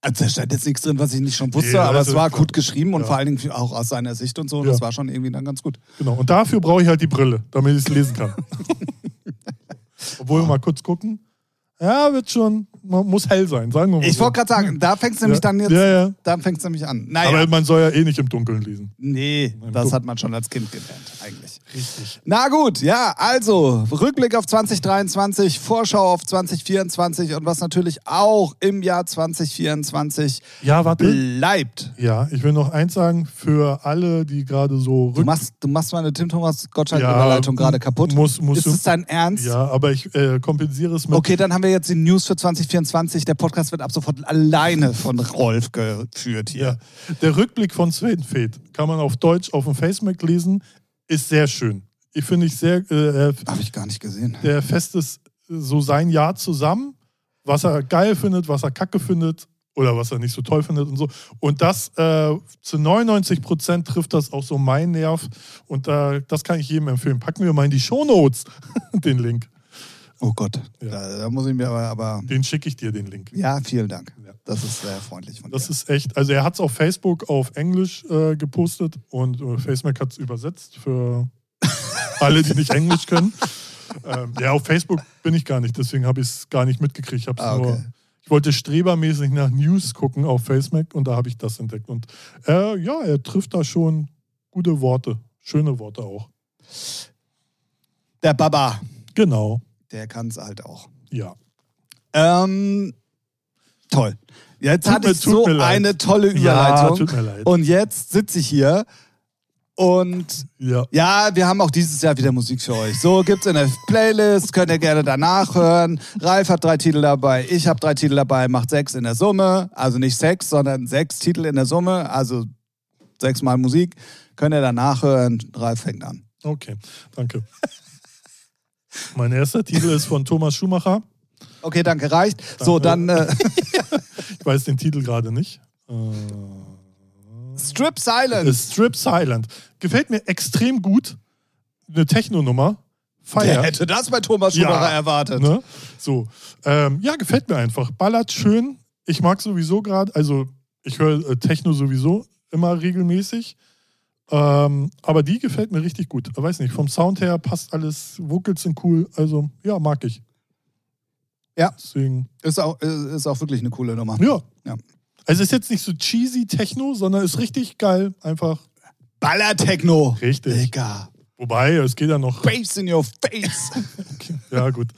Also da stand jetzt nichts drin, was ich nicht schon wusste, Nee, aber es war gut geschrieben und Ja. vor allen Dingen auch aus seiner Sicht und so. Ja. Das war schon irgendwie dann ganz gut. Genau. Und dafür brauche ich halt die Brille, damit ich es lesen kann. Obwohl wir mal kurz gucken. Ja, wird schon, man muss hell sein, sagen wir mal. Ich so. wollte gerade sagen, da fängt es nämlich ja. dann jetzt, Ja, ja. da fängt es nämlich an. Naja, Aber man soll ja eh nicht im Dunkeln lesen. nee, Nein, das hat man schon als Kind gelernt, eigentlich. Richtig. Na gut, ja, also Rückblick auf 2023, Vorschau auf 2024 und was natürlich auch im Jahr 2024 Ja, warte. bleibt. Ja, ich will noch eins sagen, für alle, die gerade so Du machst, du machst meine Tim Thomas Gottschalk-Überleitung gerade kaputt. Muss, muss Ist es dein Ernst? Ja, aber ich äh, kompensiere es mit... Okay, dann haben wir jetzt die News für 2024. Der Podcast wird ab sofort alleine von Rolf geführt hier. Ja. Der Rückblick von Sven Feth kann man auf Deutsch auf dem Facebook lesen, ist sehr schön. Ich finde ich sehr, äh, er- Habe ich gar nicht gesehen. der fest ist so sein Jahr zusammen, was er geil findet, was er kacke findet oder was er nicht so toll findet und so. Und das äh, zu 99 Prozent trifft das auch so meinen Nerv und äh, das kann ich jedem empfehlen. Packen wir mal in die Shownotes den Link. Oh Gott, Ja. da, da muss ich mir aber, aber. Den schicke ich dir, den Link. Ja, vielen Dank. Ja. Das ist sehr freundlich von Das dir. ist echt, also er hat es auf Facebook auf Englisch äh, gepostet und äh, Facebook hat es übersetzt für alle, die nicht Englisch können. Ähm, ja, auf Facebook bin ich gar nicht, deswegen habe ich es gar nicht mitgekriegt. Ich, Ah, nur, okay. ich wollte strebermäßig nach News gucken auf Facebook und da habe ich das entdeckt. Und äh, ja, er trifft da schon gute Worte, schöne Worte auch. Der Baba, Genau, der kann es halt auch. ja. Ähm, toll. Jetzt Tut hatte mir- ich so eine tolle Ja, Überleitung. tut mir leid. und jetzt sitze ich hier und Ja, ja, wir haben auch dieses Jahr wieder Musik für euch. So gibt's in der Playlist, könnt ihr gerne danach hören. Ralf hat drei Titel dabei, ich habe drei Titel dabei, macht sechs in der Summe. Also nicht sechs, sondern sechs Titel in der Summe, also sechsmal Musik. Könnt ihr danach hören. Ralf fängt an. okay, danke. Mein erster Titel ist von Thomas Schumacher. Okay, danke, reicht. So, dann äh, Ich weiß den Titel gerade nicht. Äh, Strip Silence. Strip Silent. Gefällt mir extrem gut. Eine Techno-Nummer. Wer Feier. hätte das bei Thomas Schumacher Ja, erwartet? Ne? So. Ähm, ja, gefällt mir einfach. Ballert schön. Ich mag sowieso gerade, also ich höre äh, Techno sowieso immer regelmäßig. Ähm, aber die gefällt mir richtig gut. Ich weiß nicht, vom Sound her passt alles, Vocals sind cool. Also ja, mag ich. Ja. Deswegen, Ist auch, ist auch wirklich eine coole Nummer. ja. Ja. Also es ist jetzt nicht so cheesy Techno, sondern ist richtig geil. Einfach Baller-Techno. richtig. Digga. Wobei, es geht ja noch. Bass in your face. Ja, gut.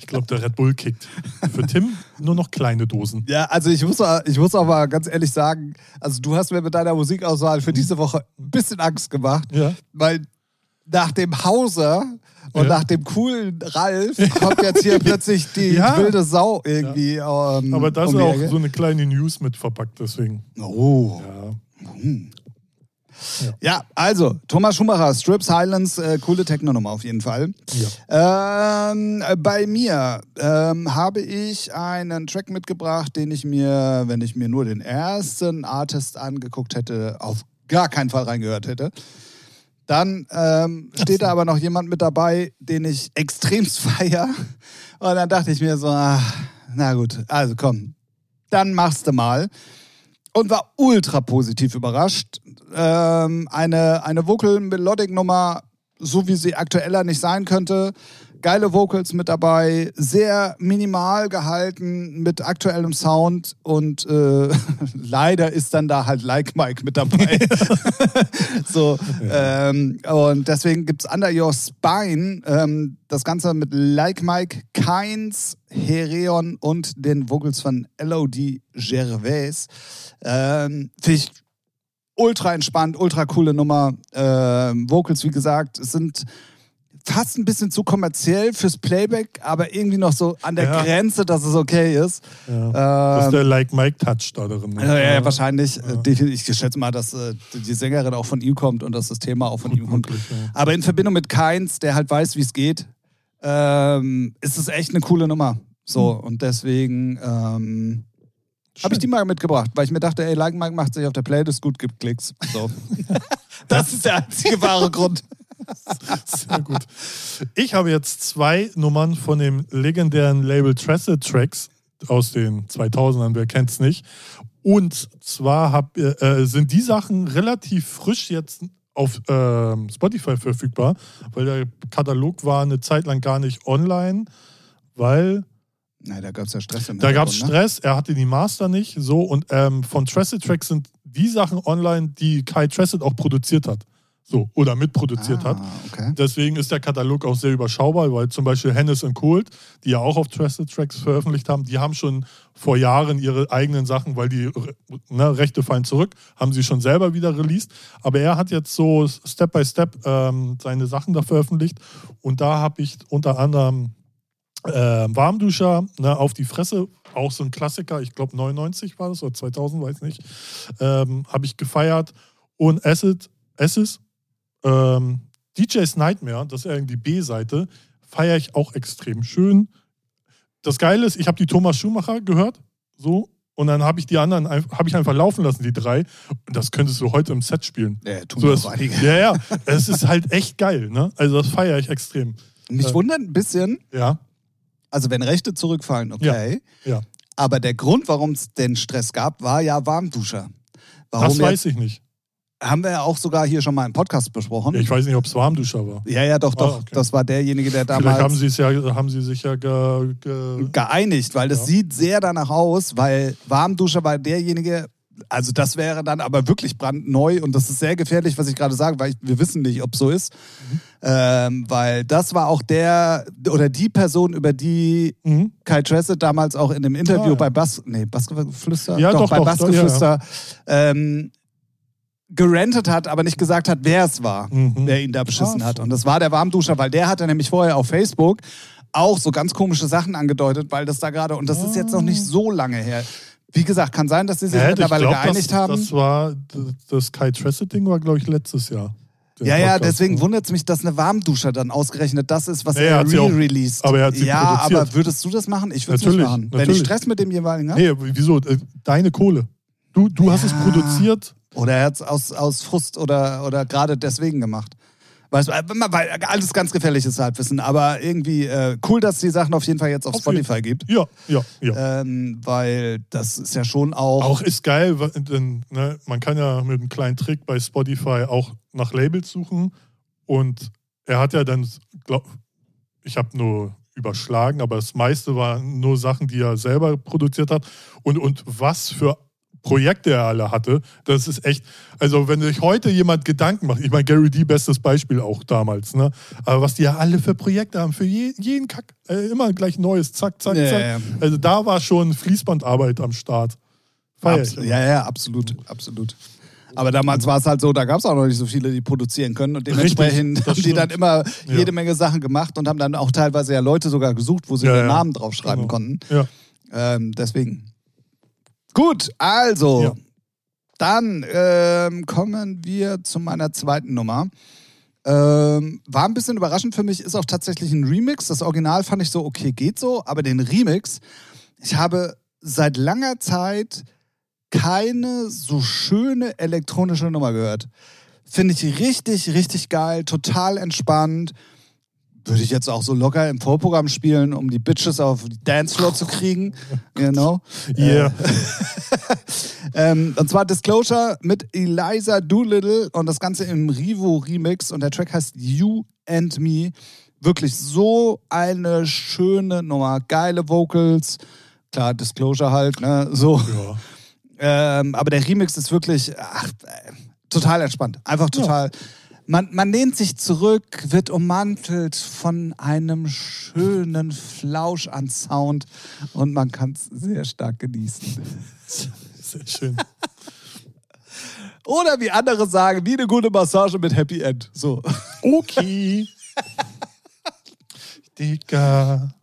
Ich glaube, der Red Bull kickt. Für Tim nur noch kleine Dosen. ja, also ich muss, ich muss auch mal ganz ehrlich sagen, also du hast mir mit deiner Musikauswahl für diese Woche ein bisschen Angst gemacht, Ja. weil nach dem Hauser und Ja. nach dem coolen Ralf kommt jetzt hier plötzlich die Ja. wilde Sau irgendwie. Ähm, Aber da ist um auch so eine kleine News mit verpackt, deswegen. Oh. Ja. Ja, also Thomas Schumacher, Strip Silence, äh, coole Techno-Nummer auf jeden Fall. Ähm, äh, bei mir ähm, habe ich einen Track mitgebracht, den ich mir, wenn ich mir nur den ersten Artist angeguckt hätte, auf gar keinen Fall reingehört hätte. Dann ähm, steht da aber noch jemand mit dabei, den ich extremst feier. Und dann dachte ich mir so, ach, na gut, also komm, dann machst du mal. Und war ultra positiv überrascht. Ähm, eine, eine Vocal-Melodic-Nummer, so wie sie aktueller nicht sein könnte. Geile Vocals mit dabei, sehr minimal gehalten, mit aktuellem Sound und äh, leider ist dann da halt Like Mike mit dabei. so, ähm, und deswegen gibt's Under Your Spine ähm, das Ganze mit Like Mike, Keins, Hereon und den Vocals von Elodie Gervais. Ähm, Finde ich ultra entspannt, ultra coole Nummer. Ähm, Vocals, wie gesagt, sind fast ein bisschen zu kommerziell fürs Playback, aber irgendwie noch so an der Ja. Grenze, dass es okay ist. Ja. das ist Ähm, der Like Mike Touch da drin. ne? ja, ja, wahrscheinlich. Äh. Ich schätze mal, dass äh, die Sängerin auch von ihm kommt und dass das Thema auch von ihm kommt. Ja. Aber in Verbindung mit Keins, der halt weiß, wie es geht, ähm, ist es echt eine coole Nummer. So, und deswegen ähm, habe ich die mal mitgebracht, weil ich mir dachte, ey, Like Mike macht sich auf der Playlist gut, gibt Klicks. So. das ist der einzige wahre Grund. Sehr gut. Ich habe jetzt zwei Nummern von dem legendären Label Tracid Tracks aus den 2000ern, wer kennt es nicht. Und zwar hab, äh, sind die Sachen relativ frisch jetzt auf ähm, Spotify verfügbar, weil der Katalog war eine Zeit lang gar nicht online, weil Na, da gab es ja Stress im da gab es ne? Stress, er hatte die Master nicht, so und ähm, von Tracid Tracks sind die Sachen online, die Kai Tracid auch produziert hat, so oder mitproduziert hat. Ah, okay. Deswegen ist der Katalog auch sehr überschaubar, weil zum Beispiel Hennes und Cold, die ja auch auf Trusted Tracks veröffentlicht haben, die haben schon vor Jahren ihre eigenen Sachen, weil die ne, Rechte fallen zurück, haben sie schon selber wieder released. Aber er hat jetzt so Step by Step ähm, seine Sachen da veröffentlicht und da habe ich unter anderem äh, Warmduscher ne, auf die Fresse, auch so ein Klassiker, ich glaube 99 war das oder 2000, weiß nicht, ähm, habe ich gefeiert und Acid, Acid ähm, DJ's Nightmare, das ist irgendwie die B-Seite, feiere ich auch extrem schön. Das Geile ist, ich habe die Thomas Schumacher gehört, so, und dann habe ich die anderen habe ich einfach laufen lassen, die drei. Und das könntest du heute im Set spielen. Ja, tun So, das, einige. ja, ja, es ist halt echt geil, ne? Also das feiere ich extrem. Mich äh, wundert ein bisschen, Ja, also wenn Rechte zurückfallen, okay. ja. Aber der Grund, warum es den Stress gab, war ja Warmduscher. Warum das weiß ich nicht. haben wir ja auch sogar hier schon mal im Podcast besprochen. Ja, ich weiß nicht, ob es Warmduscher war. Ja, ja, doch, doch. Ah, okay. Das war derjenige, der Vielleicht damals haben sie es ja, haben sie sich ja ge, ge, geeinigt, weil das Ja. sieht sehr danach aus, weil Warmduscher war derjenige, also das wäre dann aber wirklich brandneu und das ist sehr gefährlich, was ich gerade sage, weil ich, wir wissen nicht, ob so ist. Mhm. Ähm, weil das war auch der oder die Person, über die Mhm. Kai Tressett damals auch in dem Interview Ah, ja. bei Bass, nee, Bassgeflüster, Ja, doch, bei doch, Bassgeflüster ähm, gerantet hat, aber nicht gesagt hat, wer es war, Mhm. wer ihn da beschissen Ah, hat. Und das war der Warmduscher, weil der hatte nämlich vorher auf Facebook auch so ganz komische Sachen angedeutet, weil das da gerade, und das ist jetzt noch nicht so lange her. Wie gesagt, kann sein, dass sie sich Ja, ich mittlerweile glaub, geeinigt das, haben. Das war das Kai Tressett-Ding war, glaube ich, letztes Jahr. ja, ja, deswegen wundert es mich, dass eine Warmduscher dann ausgerechnet das ist, was Ja, er er re-released. aber er hat sie Ja, produziert. aber würdest du das machen? Ich würde es nicht Natürlich, machen. Wenn ich Stress mit dem jeweiligen habe? Nee, wieso? Äh, Deine Kohle. Du, du hast es Ja. produziert. Oder er hat es aus, aus Frust oder, oder gerade deswegen gemacht. Weißt du, äh, weil alles ganz gefährliches Halbwissen, aber irgendwie äh, cool, dass es die Sachen auf jeden Fall jetzt auf, Auf Spotify gibt. Ja, ja, ja. Ähm, weil das ist ja schon auch. Auch ist geil, denn, ne, man kann ja mit einem kleinen Trick bei Spotify auch nach Labels suchen und er hat ja dann, glaub, ich habe nur überschlagen, aber das meiste waren nur Sachen, die er selber produziert hat. Und, und was für Projekte er alle hatte, das ist echt, also wenn sich heute jemand Gedanken macht, ich meine, Gary D, bestes Beispiel auch damals, ne? Aber was die ja alle für Projekte haben, für je, jeden Kack, äh, immer gleich Neues, zack, zack, Ja, zack. ja. Also da war schon Fließbandarbeit am Start. Abs ja, ja, absolut, absolut. Aber damals war es halt so, da gab es auch noch nicht so viele, die produzieren können. Und dementsprechend Richtig, haben die dann immer Ja. jede Menge Sachen gemacht und haben dann auch teilweise ja Leute sogar gesucht, wo sie Ja, ihren ja. Namen draufschreiben Genau. konnten. Ja. Ähm, deswegen. Gut, also. Ja. Dann ähm, kommen wir zu meiner zweiten Nummer. Ähm, war ein bisschen überraschend für mich, ist auch tatsächlich ein Remix. Das Original fand ich so, okay, geht so, aber den Remix, ich habe seit langer Zeit keine so schöne elektronische Nummer gehört. Finde ich richtig, richtig geil, total entspannt. Würde ich jetzt auch so locker im Vorprogramm spielen, um die Bitches auf die Dancefloor zu kriegen. Genau. Yeah. Ähm, und zwar Disclosure mit Eliza Doolittle und das Ganze im Rivo Remix und der Track heißt You and Me. Wirklich so eine schöne Nummer. Geile Vocals. Klar, Disclosure halt, ne? So. ja. Ähm, aber der Remix ist wirklich ach, äh, total entspannt. Einfach total. Man, man lehnt sich zurück, wird ummantelt von einem schönen Flausch an Sound und man kann es sehr stark genießen. Sehr schön. Oder wie andere sagen, wie eine gute Massage mit Happy End. So. Okay. Digga.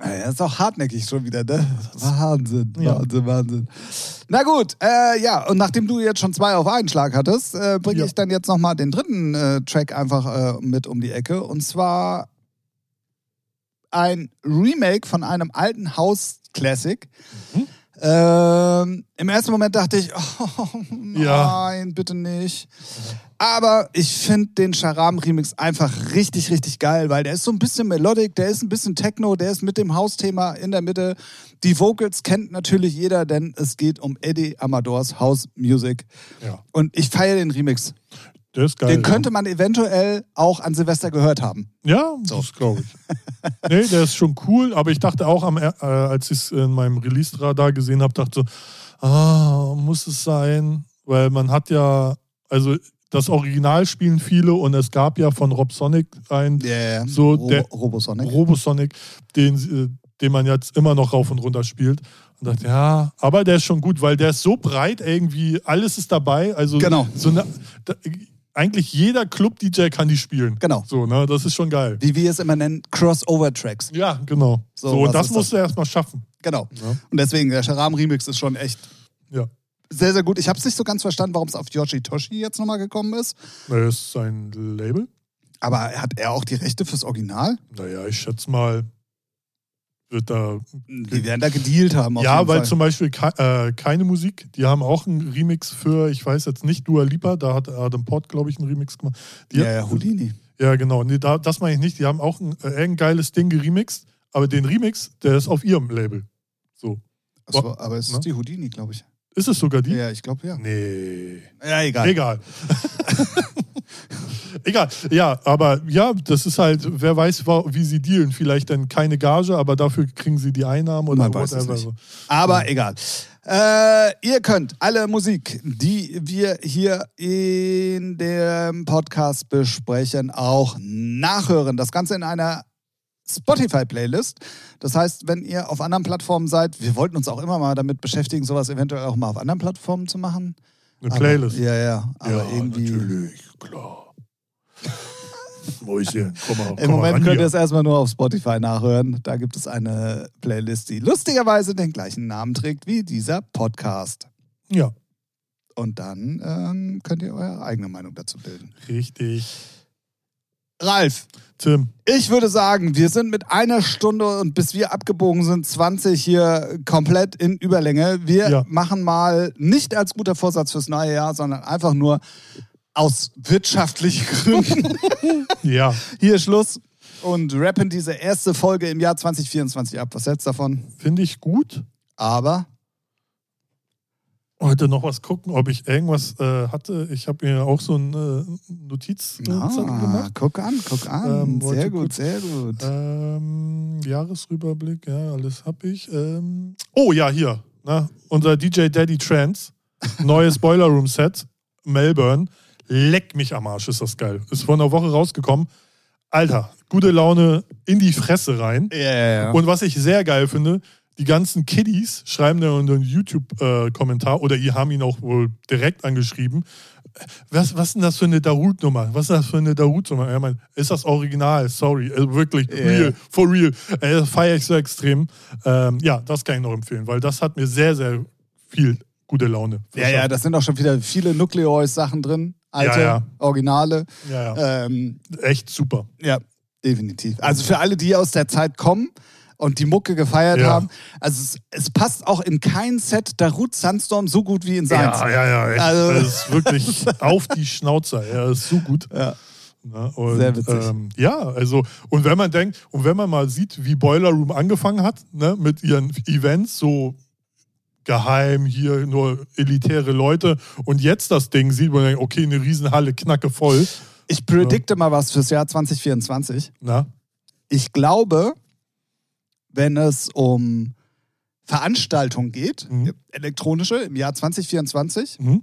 Er ist auch hartnäckig schon wieder, ne? Wahnsinn, Ja. Wahnsinn, Wahnsinn. Na gut, äh, ja, und nachdem du jetzt schon zwei auf einen Schlag hattest, äh, bringe Ja. ich dann jetzt nochmal den dritten äh, Track einfach äh, mit um die Ecke. Und zwar ein Remake von einem alten House-Classic. Mhm. Ähm, Im ersten Moment dachte ich, oh, nein, Ja. bitte nicht. Aber ich finde den Charam-Remix einfach richtig, richtig geil, weil der ist so ein bisschen melodic, der ist ein bisschen Techno, der ist mit dem Hausthema in der Mitte. Die Vocals kennt natürlich jeder, denn es geht um Eddie Amadors House Music. Ja, Und ich feiere den Remix. Der ist geil. Den könnte man eventuell auch an Silvester gehört haben. Ja, das glaube ich. nee, der ist schon cool, aber ich dachte auch, am, äh, als ich es in meinem Release-Radar gesehen habe, dachte so, ah, muss es sein? Weil man hat ja, also das Original spielen viele und es gab ja von Rob Sonic ein Yeah. So, Robo, der- Robosonic. Robosonic, den, äh, den man jetzt immer noch rauf und runter spielt. Und dachte, ja, aber der ist schon gut, weil der ist so breit irgendwie, alles ist dabei. Also Genau. so eine, eigentlich jeder Club-DJ kann die spielen. Genau. So, ne, das ist schon geil. Wie wir es immer nennen, Crossover-Tracks. Ja, genau. So, So, und das musst du erstmal schaffen. Genau. Ja. Und deswegen, der Charam-Remix ist schon echt Ja. sehr, sehr gut. Ich habe es nicht so ganz verstanden, warum es auf Yoshitoshi jetzt nochmal gekommen ist. Das ist sein Label. Aber hat er auch die Rechte fürs Original? Naja, ich schätze mal, wird da. Die werden da gedealt haben. Ja, weil Fall. zum Beispiel Ke äh, keine Musik, die haben auch einen Remix für, ich weiß jetzt nicht, Dua Lipa, da hat Adam Port, glaube ich, einen Remix gemacht. Die, Ja, ja, Houdini. Ja, genau. Nee, da, das meine ich nicht. Die haben auch ein, äh, ein geiles Ding geremixt, aber den Remix, der ist auf ihrem Label. So. Achso, aber es ist Ne? die Houdini, glaube ich. Ist es sogar die? Ja, ich glaube ja. Nee. Ja, egal. Egal. Egal. Ja, aber ja, das ist halt, wer weiß, wie sie dealen. Vielleicht dann keine Gage, aber dafür kriegen sie die Einnahmen oder Man weiß es whatever. nicht. Aber egal. Äh, ihr könnt alle Musik, die wir hier in dem Podcast besprechen, auch nachhören. Das Ganze in einer Spotify-Playlist. Das heißt, wenn ihr auf anderen Plattformen seid, wir wollten uns auch immer mal damit beschäftigen, sowas eventuell auch mal auf anderen Plattformen zu machen. Eine Playlist. Aber, ja, ja. Aber ja, irgendwie. natürlich, klar. Mäuschen, komm mal, komm Im Moment könnt hier. ihr es erstmal nur auf Spotify nachhören. Da gibt es eine Playlist, die lustigerweise den gleichen Namen trägt wie dieser Podcast. Ja, Und dann ähm, könnt ihr eure eigene Meinung dazu bilden. richtig. Ralf, Tim, ich würde sagen, wir sind mit einer Stunde und bis wir abgebogen sind, 20 hier komplett in Überlänge. Wir Ja. machen mal nicht als guter Vorsatz fürs neue Jahr, sondern einfach nur aus wirtschaftlichen Gründen ja, hier Schluss und rappen diese erste Folge im Jahr 2024 ab. Was hältst du davon? finde ich gut. Aber heute noch was gucken, ob ich irgendwas äh, hatte. Ich habe mir auch so eine Notiz äh, Ah, gemacht. guck an, guck an. Ähm, sehr gut, kurz- sehr gut. Ähm, Jahresüberblick, ja, alles habe ich. Ähm, oh ja, hier. Na, unser DJ Daddy Trance. Neues Boiler Room Set. Melbourne. Leck mich am Arsch, ist das geil. Ist vor einer Woche rausgekommen. Alter, gute Laune in die Fresse rein. Ja. Und was ich sehr geil finde, die ganzen Kiddies schreiben da unter einen YouTube-Kommentar oder ihr haben ihn auch wohl direkt angeschrieben. Was, was ist denn das für eine Darut-Nummer? Was ist das für eine Darut-Nummer? Er meint, ist das Original? Sorry, also wirklich, Ja. real, for real. Äh, das feiere ich so extrem. Ähm, ja, das kann ich noch empfehlen, weil das hat mir sehr, sehr viel gute Laune. ja, ja, da sind auch schon wieder viele Nucleoid-Sachen drin. Alte, Ja, ja. Originale. ja, ja. Ähm, Echt super. Ja, definitiv. Also für alle, die aus der Zeit kommen und die Mucke gefeiert Ja. haben, also es, es passt auch in kein Set Darut Sandstorm so gut wie in seins. Ja, ja, ja. Echt. Also- das ist wirklich auf die Schnauze. Ja, ist so gut. Ja. Na, und, Sehr witzig. Ähm, ja, also, und wenn man denkt, und wenn man mal sieht, wie Boiler Room angefangen hat, ne, mit ihren Events, so geheim, hier nur elitäre Leute, und jetzt das Ding sieht, man denkt, okay, eine Riesenhalle, knacke voll. Ich predikte mal was fürs Jahr 2024. Na, Ich glaube, wenn es um Veranstaltungen geht, Mhm. elektronische im Jahr 2024, mhm.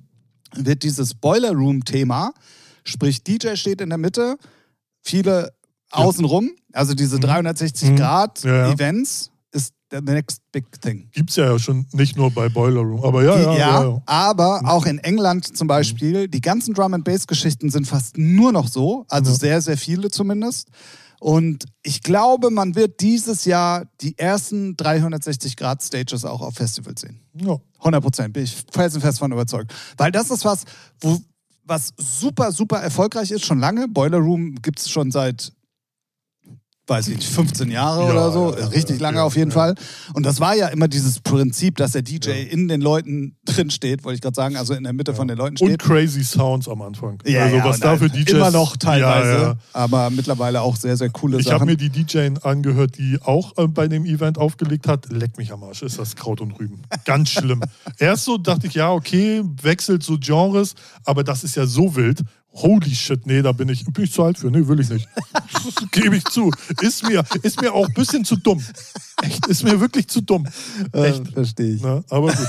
wird dieses Boiler Room-Thema, sprich DJ steht in der Mitte, viele außenrum, also diese Mhm. 360 Mhm. Grad Ja, ja. Events, ist the next big thing. gibt's ja schon nicht nur bei Boiler Room, aber ja, Die- ja, ja. ja. aber auch in England zum Beispiel, die ganzen Drum and Bass Geschichten sind fast nur noch so, also Ja. sehr, sehr viele zumindest. Und ich glaube, man wird dieses Jahr die ersten 360 Grad Stages auch auf Festivals sehen. ja. 100 Prozent, bin ich felsenfest von überzeugt. Weil das ist was, wo, was super, super erfolgreich ist, schon lange. Boiler Room gibt es schon seit, weiß ich nicht, 15 Jahre Ja, oder so. ja, Richtig ja, lange ja, auf jeden ja. Fall. Und das war ja immer dieses Prinzip, dass der DJ Ja. in den Leuten drin steht, wollte ich gerade sagen, also in der Mitte von den Leuten Und steht. crazy Sounds am Anfang. Ja, also ja, was und da für halt DJs... Immer noch teilweise, Ja, ja. aber mittlerweile auch sehr, sehr coole Ich habe Sachen. mir die DJ angehört, die auch äh, bei dem Event aufgelegt hat. Leck mich am Arsch, ist das Kraut und Rüben. Ganz schlimm. Erst so dachte ich, ja, okay, wechselt so Genres, aber das ist ja so wild. Holy shit, nee, da bin ich, bin ich zu alt für. Nee, will ich nicht. Gebe ich zu. Ist mir, ist mir auch ein bisschen zu dumm. Echt, ist mir wirklich zu dumm. äh, Echt. verstehe ich. Na, aber gut.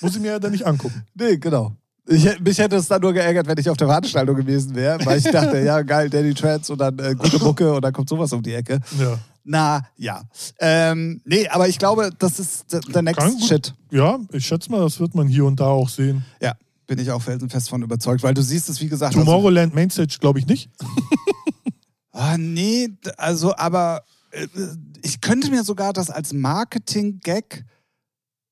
Muss ich mir ja dann nicht angucken. Nee, genau. Ich, mich hätte es dann nur geärgert, wenn ich auf der Veranstaltung gewesen wäre, weil ich dachte, ja, geil, Danny Trance und dann äh, gute Mucke und dann kommt sowas um die Ecke. Ja. Na, ja. Ähm, nee, aber ich glaube, das ist der der next Kann gut. shit. ja, ich schätze mal, das wird man hier und da auch sehen. Ja, bin ich auch felsenfest von überzeugt, weil du siehst es, wie gesagt. Tomorrowland Mainstage glaube ich nicht. Also, ah, nee, also, aber äh, ich könnte mir sogar das als Marketing-Gag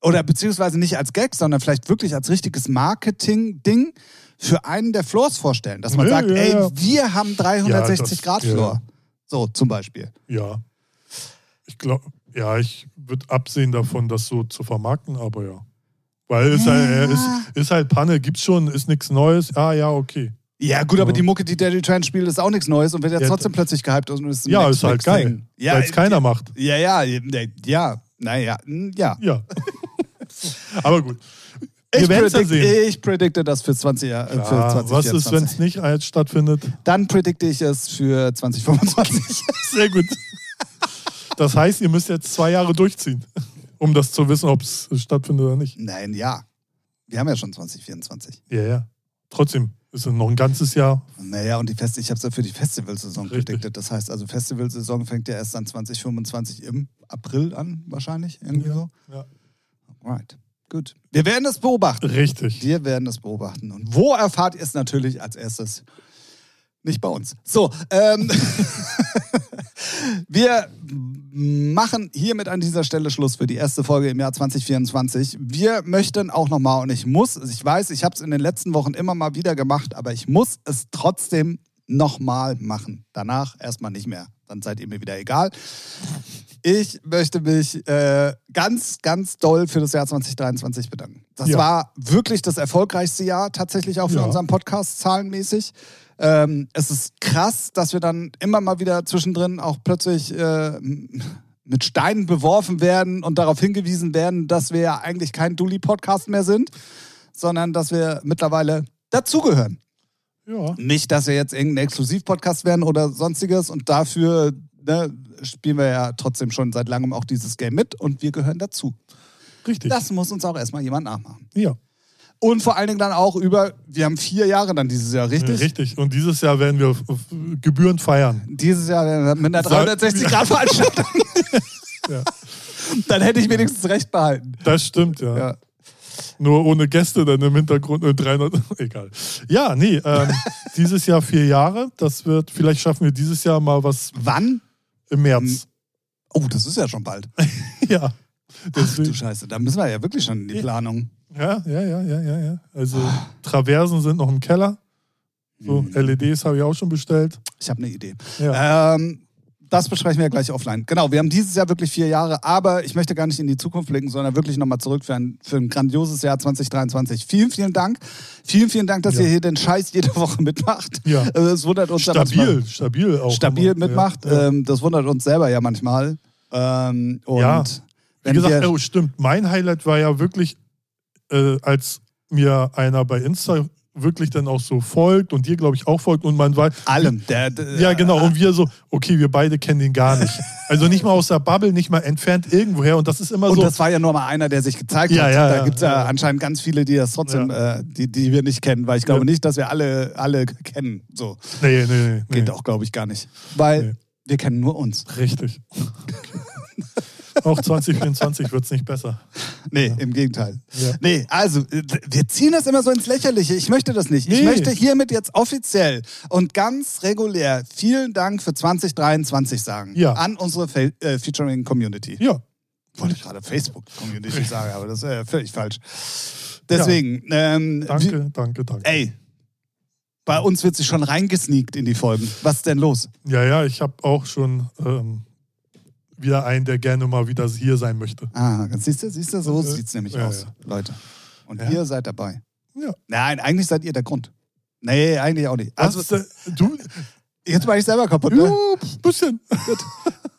oder beziehungsweise nicht als Gag, sondern vielleicht wirklich als richtiges Marketing-Ding für einen der Floors vorstellen. Dass man Ja, sagt, ja, ey, ja. wir haben 360 Ja, Grad das- Floor. ja. So, zum Beispiel. Ja. Ich glaube, ja, ich würde absehen davon, das so zu vermarkten, aber ja. Weil es halt, Ja. äh, ist, ist halt Panne, gibt's schon, ist nichts Neues. Ah, ja, okay. Ja, gut, aber Ja. die Mucke, die Daddy Trance spielt, ist auch nichts Neues und wird jetzt Ja, trotzdem plötzlich gehypt und ist ein Ja, ist halt geil. Ja, Weil es keiner macht. ja, ja, ja, ja, naja, ja. Ja. aber gut. Ich, Wir ja predict, sehen. ich predikte das für 20 Jahre. Äh, für Ja, 2024. was ist, wenn es nicht als stattfindet? Dann predikte ich es für 2025. Sehr gut. Das heißt, ihr müsst jetzt zwei Jahre durchziehen, um das zu wissen, ob es stattfindet oder nicht. Nein, ja. Wir haben ja schon 2024. Ja, ja. Trotzdem ist es noch ein ganzes Jahr. Naja, und die Fest ich habe es ja für die Festivalsaison prediktet. Das heißt, also Festivalsaison fängt ja erst dann 2025 im April an, wahrscheinlich. Irgendwie so. Ja. Right. Gut. Wir werden es beobachten. Richtig. Wir werden es beobachten. Und wo erfahrt ihr es natürlich als erstes? Nicht bei uns. So, ähm, wir machen hiermit an dieser Stelle Schluss für die erste Folge im Jahr 2024. Wir möchten auch nochmal, und ich muss, ich weiß, ich habe es in den letzten Wochen immer mal wieder gemacht, aber ich muss es trotzdem nochmal machen. Danach erstmal nicht mehr. Dann seid ihr mir wieder egal. Ich möchte mich äh, ganz, ganz doll für das Jahr 2023 bedanken. Das Ja. war wirklich das erfolgreichste Jahr, tatsächlich auch für Ja. unseren Podcast zahlenmäßig. Ähm, es ist krass, dass wir dann immer mal wieder zwischendrin auch plötzlich äh, mit Steinen beworfen werden und darauf hingewiesen werden, dass wir ja eigentlich kein Dulli-Podcast mehr sind, sondern dass wir mittlerweile dazugehören. Ja. Nicht, dass wir jetzt irgendein Exklusiv-Podcast werden oder sonstiges und dafür ne, spielen wir ja trotzdem schon seit langem auch dieses Game mit und wir gehören dazu. Richtig. Das muss uns auch erstmal jemand nachmachen. ja. Und vor allen Dingen dann auch über, wir haben vier Jahre dann dieses Jahr, richtig? Richtig. Und dieses Jahr werden wir f- gebührend feiern. Dieses Jahr mit einer Sag- 360-Grad-Veranstaltung. Ja. Dann hätte ich wenigstens recht behalten. Das stimmt, ja. Ja. Nur ohne Gäste dann im Hintergrund äh, 300. Egal. Ja, nee, ähm, dieses Jahr vier Jahre. Das wird, vielleicht schaffen wir dieses Jahr mal was Wann? im März. Oh, das ist ja schon bald. Ja. Hm. Ach du Deswegen, Scheiße, da müssen wir ja wirklich schon in die Planung. ja, ja, ja, ja, ja, ja. Also Traversen sind noch im Keller. So, Hm. LEDs habe ich auch schon bestellt. Ich habe eine Idee. Ja. Ähm, das besprechen wir ja gleich offline. Genau, wir haben dieses Jahr wirklich vier Jahre, aber ich möchte gar nicht in die Zukunft blicken, sondern wirklich nochmal zurück für ein, für ein grandioses Jahr 2023. Vielen, vielen Dank. Vielen, vielen Dank, dass Ja. ihr hier den Scheiß jede Woche mitmacht. Ja. Es wundert uns stabil, manchmal- stabil auch. stabil immer. mitmacht. Ja. Ähm, das wundert uns selber ja manchmal. Ähm, und Ja. Wie gesagt, oh, stimmt. Mein Highlight war ja wirklich, äh, als mir einer bei Insta wirklich dann auch so folgt und dir, glaube ich, auch folgt und man weiß. allem. Der, der, Ja, genau. Und wir so, okay, wir beide kennen den gar nicht. Also nicht mal aus der Bubble, nicht mal entfernt irgendwoher. Und das ist immer Und so. das war ja nur mal einer, der sich gezeigt Ja, hat. ja, da ja, gibt es ja, anscheinend ganz viele, die das trotzdem, äh, die, die wir nicht kennen, weil ich glaube nicht, dass wir alle, alle kennen. So nee, nee, nee. nee. geht auch, glaube ich, gar nicht. Weil Nee. wir kennen nur uns. Richtig. auch 2024 wird es nicht besser. Nee, im Gegenteil. Ja. Nee, also, äh, wir ziehen das immer so ins Lächerliche. Ich möchte das nicht. Ich Nee. möchte hiermit jetzt offiziell und ganz regulär vielen Dank für 2023 sagen. Ja. An unsere Fe äh, Featuring Community. Ja. Wollte ich gerade Facebook-Community sagen, aber das ist äh, völlig falsch. Deswegen, ähm, wie, Danke, danke, danke. ey, bei uns wird sich schon reingesneakt in die Folgen. Was ist denn los? Ja, ja, ich habe auch schon ähm, wieder einen, der gerne mal wieder hier sein möchte. Ah, siehst du, siehst du, so Äh, sieht's nämlich ja, aus, ja. Leute. Und Ja. ihr seid dabei. Ja. Nein, eigentlich seid ihr der Grund. Nee, eigentlich auch nicht. Also, Also, du, jetzt war ich selber kaputt. Ne? ja, bisschen.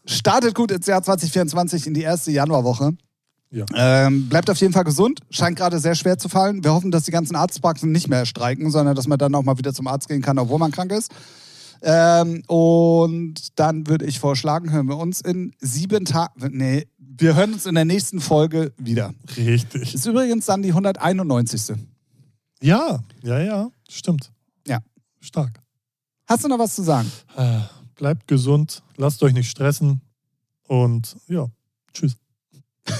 Startet gut ins Jahr 2024 in die erste Januarwoche. Ja. Ähm, bleibt auf jeden Fall gesund. Scheint gerade sehr schwer zu fallen. Wir hoffen, dass die ganzen Arztpraxen nicht mehr streiken, sondern dass man dann auch mal wieder zum Arzt gehen kann, obwohl man krank ist. Ähm, und dann würde ich vorschlagen, hören wir uns in sieben Tagen. Nee, wir hören uns in der nächsten Folge wieder. Richtig. Ist übrigens dann die 191. Ja, ja, ja, stimmt. Ja. Stark. Hast du noch was zu sagen? Äh, Bleibt gesund, lasst euch nicht stressen und ja, tschüss.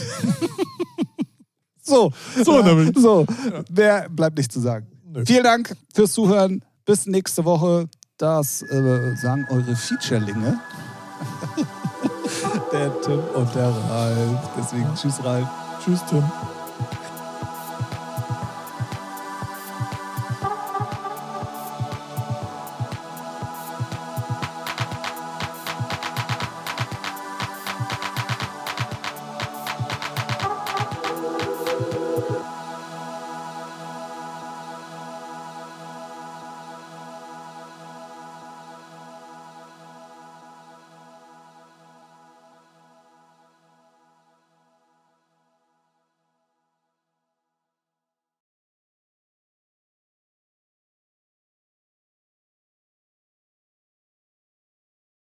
So, So, damit- so. Mehr bleibt nicht zu sagen. Nö. Vielen Dank fürs Zuhören. Bis nächste Woche. Das äh, sagen eure Featurelinge. der Tim und der Ralf. Deswegen tschüss, Ralf. Tschüss, Tim.